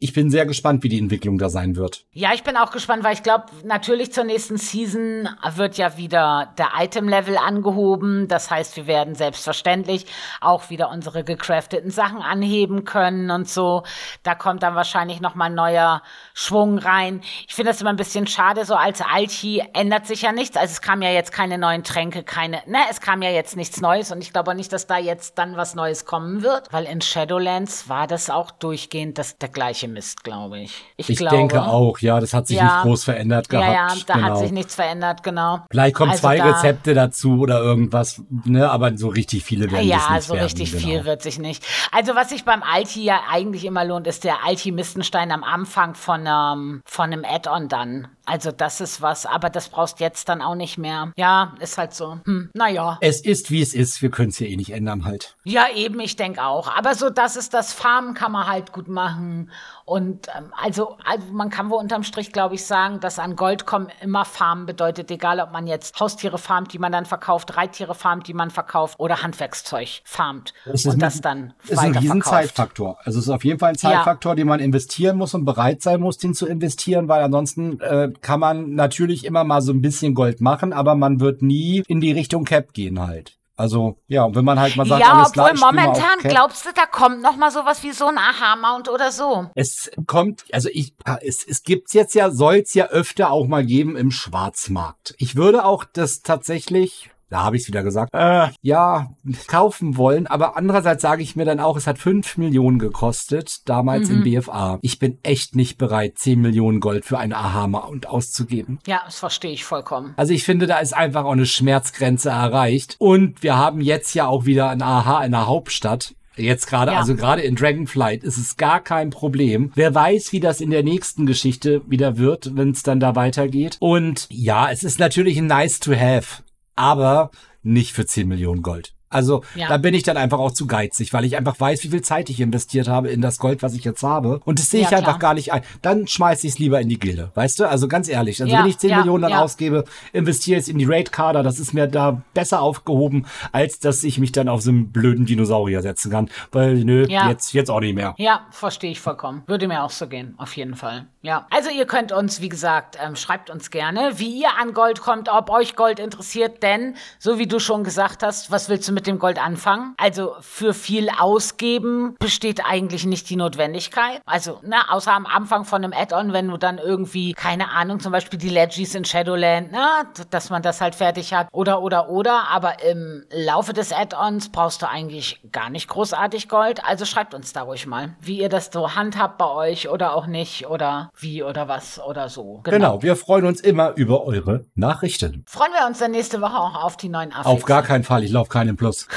ich bin sehr gespannt, wie die Entwicklung da sein wird. Ja, ich bin auch gespannt, weil ich glaube, natürlich zur nächsten Season wird ja wieder der Item-Level angehoben. Das heißt, wir werden selbstverständlich auch wieder unsere gecrafteten Sachen anheben können und so. Da kommt dann wahrscheinlich noch mal ein neuer Schwung rein. Ich finde das immer ein bisschen schade, so als Alchi ändert sich ja nichts. Also es kam ja jetzt keine neuen Tränke, keine, ne, es kam ja jetzt nichts Neues und ich glaube auch nicht, dass da jetzt dann was Neues kommen wird, weil in Shadowlands war das auch durchgehend das, der gleiche Mist, glaube ich. Ich, ich glaube, denke auch, ja, das hat sich ja, nicht groß verändert gehabt. Ja, ja, da genau. hat sich nichts verändert, genau. Vielleicht kommen also zwei da, Rezepte dazu oder irgendwas, ne, aber so richtig viele werden Ja, nicht so werden, richtig genau. viel wird sich nicht. Also was sich beim Alti ja eigentlich immer lohnt, ist der Alti-Mistenstein am Anfang von, ähm, von einem Add-on dann. Also das ist was, aber das brauchst jetzt dann auch nicht mehr. Ja, ist halt so. Hm, naja. Es ist, wie es ist. Wir können es ja eh nicht ändern halt. Ja, eben, ich denke auch. Aber so, das ist das Farmen kann man halt gut machen. Und ähm, also, also man kann wohl unterm Strich, glaube ich, sagen, dass an Gold kommen immer Farmen bedeutet, egal ob man jetzt Haustiere farmt, die man dann verkauft, Reittiere farmt, die man verkauft oder Handwerkszeug farmt das und das dann ist ein riesen Zeitfaktor. Also es ist auf jeden Fall ein Zeitfaktor, ja. den man investieren muss und bereit sein muss, den zu investieren, weil ansonsten äh, kann man natürlich immer mal so ein bisschen Gold machen, aber man wird nie in die Richtung Cap gehen halt. Also, ja, und wenn man halt mal sagt, ja, alles obwohl klar, momentan glaubst du, da kommt noch mal sowas wie so ein Aha-Mount oder so. Es kommt, also ich, es, es gibt's jetzt ja, soll's ja öfter auch mal geben im Schwarzmarkt. Ich würde auch das tatsächlich da habe ich es wieder gesagt, äh, ja, kaufen wollen. Aber andererseits sage ich mir dann auch, es hat 5 Millionen gekostet, damals mhm. im BFA. Ich bin echt nicht bereit, 10 Millionen Gold für einen Aha-Mount auszugeben. Ja, das verstehe ich vollkommen. Also ich finde, da ist einfach auch eine Schmerzgrenze erreicht. Und wir haben jetzt ja auch wieder ein Aha in der Hauptstadt. Jetzt gerade, ja. also gerade in Dragonflight ist es gar kein Problem. Wer weiß, wie das in der nächsten Geschichte wieder wird, wenn es dann da weitergeht. Und ja, es ist natürlich ein nice to have aber nicht für 10 Millionen Gold. Also ja. da bin ich dann einfach auch zu geizig, weil ich einfach weiß, wie viel Zeit ich investiert habe in das Gold, was ich jetzt habe. Und das sehe ich ja, einfach gar nicht ein. Dann schmeiße ich es lieber in die Gilde. Weißt du? Also ganz ehrlich. Also ja, wenn ich 10 Millionen dann ausgebe, investiere ich es in die Raid-Kader. Das ist mir da besser aufgehoben, als dass ich mich dann auf so einen blöden Dinosaurier setzen kann. Weil, nö, jetzt, jetzt auch nicht mehr. Ja, verstehe ich vollkommen. Würde mir auch so gehen, auf jeden Fall. Ja. Also ihr könnt uns, wie gesagt, ähm, schreibt uns gerne, wie ihr an Gold kommt, ob euch Gold interessiert. Denn, so wie du schon gesagt hast, was willst du mit mit dem Gold anfangen. Also für viel ausgeben besteht eigentlich nicht die Notwendigkeit. Also, ne, außer am Anfang von einem Add-on, wenn du dann irgendwie, keine Ahnung, zum Beispiel die Legis in Shadowland, ne, dass man das halt fertig hat. Oder, oder, oder. Aber im Laufe des Add-ons brauchst du eigentlich gar nicht großartig Gold. Also schreibt uns da ruhig mal, wie ihr das so handhabt bei euch oder auch nicht oder wie oder was oder so. Genau, genau wir freuen uns immer über eure Nachrichten. Freuen wir uns dann nächste Woche auch auf die neuen Affix. Auf gar keinen Fall, ich laufe keinen Plus los. <laughs>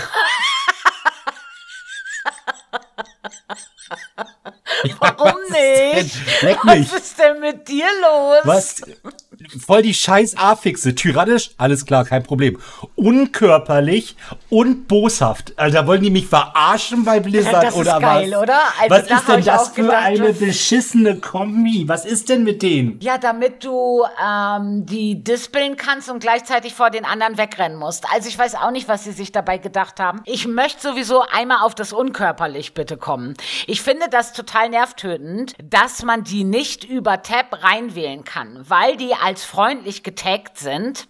Warum nicht? Leck mich. Was ist denn mit dir los? Was? Voll die scheiß A-Fixe. Tyrannisch? Alles klar, kein Problem. unkörperlich und boshaft. Also da wollen die mich verarschen bei Blizzard das ist oder geil, was? oder? Also was ist denn das für gedacht, eine beschissene Kombi? Was ist denn mit denen? Ja, damit du ähm, die dispeln kannst und gleichzeitig vor den anderen wegrennen musst. Also ich weiß auch nicht, was sie sich dabei gedacht haben. Ich möchte sowieso einmal auf das Unkörperlich bitte kommen. Ich finde das total nervtötend, dass man die nicht über Tab reinwählen kann, weil die als freundlich getaggt sind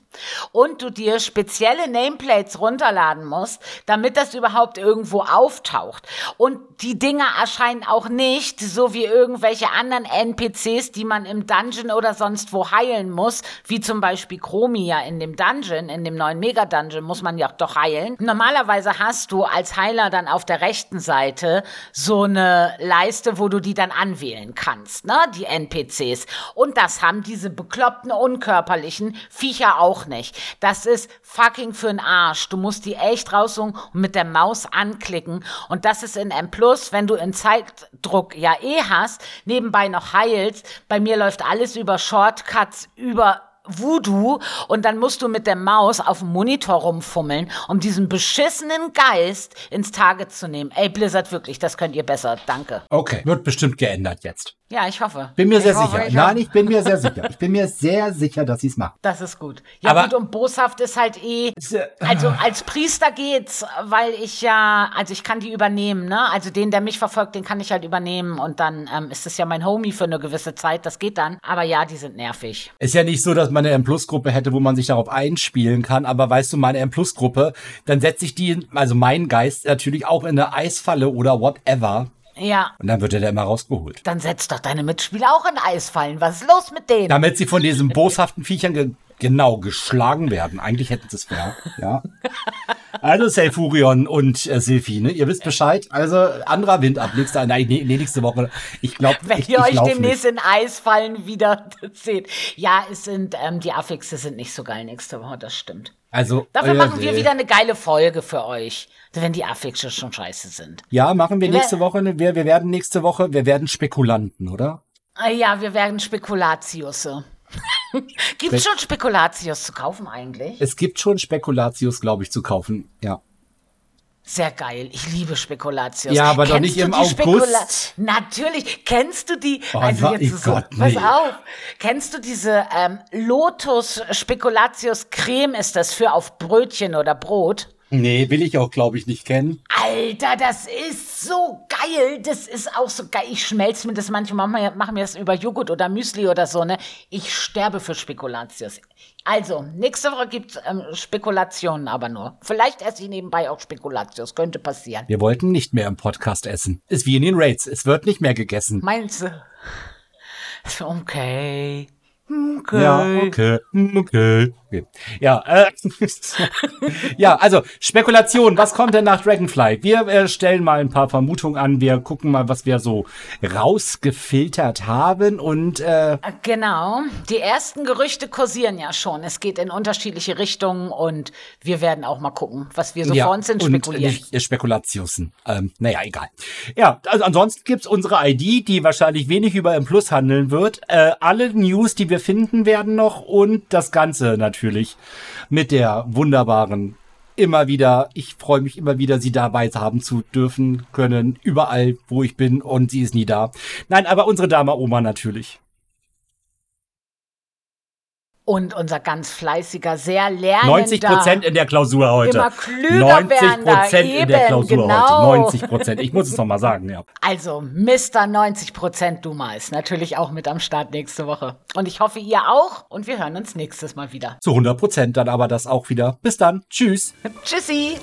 und du dir spezielle Nameplates runterladen musst, damit das überhaupt irgendwo auftaucht. Und die Dinger erscheinen auch nicht so wie irgendwelche anderen NPCs, die man im Dungeon oder sonst wo heilen muss, wie zum Beispiel Chromi ja in dem Dungeon, in dem neuen Mega-Dungeon muss man ja doch heilen. Normalerweise hast du als Heiler dann auf der rechten Seite so eine Leiste, wo du die dann anwählen kannst, ne, die NPCs. Und das haben diese bekloppten, unkörperlichen Viecher auch nicht. Das ist fucking für den Arsch. Du musst die echt raussuchen und mit der Maus anklicken. Und das ist in M+, wenn du in Zeitdruck ja eh hast, nebenbei noch heilst. Bei mir läuft alles über Shortcuts, über Voodoo und dann musst du mit der Maus auf dem Monitor rumfummeln, um diesen beschissenen Geist ins Target zu nehmen. Ey, Blizzard, wirklich, das könnt ihr besser. Danke. Okay, wird bestimmt geändert jetzt. Ja, ich hoffe. Bin mir ich sehr hoffe, sicher. ich Nein, ich bin mir sehr sicher. Ich bin mir sehr sicher, dass sie es machen. Das ist gut. Ja, Aber- gut, und boshaft ist halt eh. Also als Priester geht's, weil ich ja, also ich kann die übernehmen, ne? Also den, der mich verfolgt, den kann ich halt übernehmen und dann ähm, ist es ja mein Homie für eine gewisse Zeit, das geht dann. Aber ja, die sind nervig. Ist ja nicht so, dass man eine M-Plus-Gruppe hätte, wo man sich darauf einspielen kann, aber weißt du, meine M-Plus-Gruppe, dann setze ich die, also meinen Geist natürlich auch in eine Eisfalle oder whatever. Ja. Und dann wird er da immer rausgeholt. Dann setzt doch deine Mitspieler auch in Eisfallen. Was ist los mit denen? Damit sie von diesen boshaften Viechern ge genau geschlagen werden. Eigentlich hätten sie es fair. Ja. Also Selfurion und äh, Silphi, ne? Ihr wisst Bescheid. Also anderer Wind ab nächste, nein, nee, nächste Woche. Ich glaube, Wenn ich, ihr ich euch demnächst nicht. in Eisfallen wieder <laughs> seht. Ja, es sind, ähm, die Affixe sind nicht so geil nächste Woche, das stimmt. Also Dafür machen wir wieder eine geile Folge für euch. Wenn die Affixe schon scheiße sind. Ja, machen wir nächste Woche. Wir, wir werden nächste Woche, wir werden Spekulanten, oder? Ah Ja, wir werden Spekulatius. <laughs> Gibt schon Spekulatius zu kaufen eigentlich? Es gibt schon Spekulatius, glaube ich, zu kaufen. Ja. Sehr geil. Ich liebe Spekulatius. Ja, aber doch Kennst nicht du im die August. Spekula- Natürlich. Kennst du die? Oh, also jetzt ist so, Gott, pass nee. auf. Kennst du diese ähm, Lotus Spekulatius Creme? Ist das für auf Brötchen oder Brot? Nee, will ich auch, glaube ich, nicht kennen. Alter, das ist so geil. Das ist auch so geil. Ich schmelze mir das manchmal, mache mach mir das über Joghurt oder Müsli oder so, ne? Ich sterbe für Spekulatius. Also, nächste Woche gibt's ähm, Spekulationen aber nur. Vielleicht esse ich nebenbei auch Spekulatius. Könnte passieren. Wir wollten nicht mehr im Podcast essen. Ist wie in den Raids. Es wird nicht mehr gegessen. Meinst du? Okay. Okay. Ja, okay, okay. Okay. Ja, äh, <laughs> ja, also Spekulation, was kommt denn nach Dragonfly? Wir äh, stellen mal ein paar Vermutungen an, wir gucken mal, was wir so rausgefiltert haben und äh, Genau. Die ersten Gerüchte kursieren ja schon. Es geht in unterschiedliche Richtungen und wir werden auch mal gucken, was wir so vor uns sind und spekulieren. nicht äh, Spekulatiusen. Ähm, naja, egal. Ja, also ansonsten gibt's unsere ID, die wahrscheinlich wenig über M Plus handeln wird. Äh, alle News, die wir finden werden noch und das Ganze natürlich mit der wunderbaren immer wieder, ich freue mich immer wieder, sie dabei haben zu dürfen können, überall, wo ich bin und sie ist nie da. Nein, aber unsere Dame Oma natürlich. Und unser ganz fleißiger, sehr lernender. 90 Prozent in der Klausur heute. Immer klüger 90 werdender, Prozent in der Klausur genau. heute. 90 Prozent. Ich muss es noch mal sagen, ja. Also, Mr. 90% Duma ist natürlich auch mit am Start nächste Woche. Und ich hoffe, ihr auch. Und wir hören uns nächstes Mal wieder. Zu 100 Prozent dann aber das auch wieder. Bis dann. Tschüss. Tschüssi!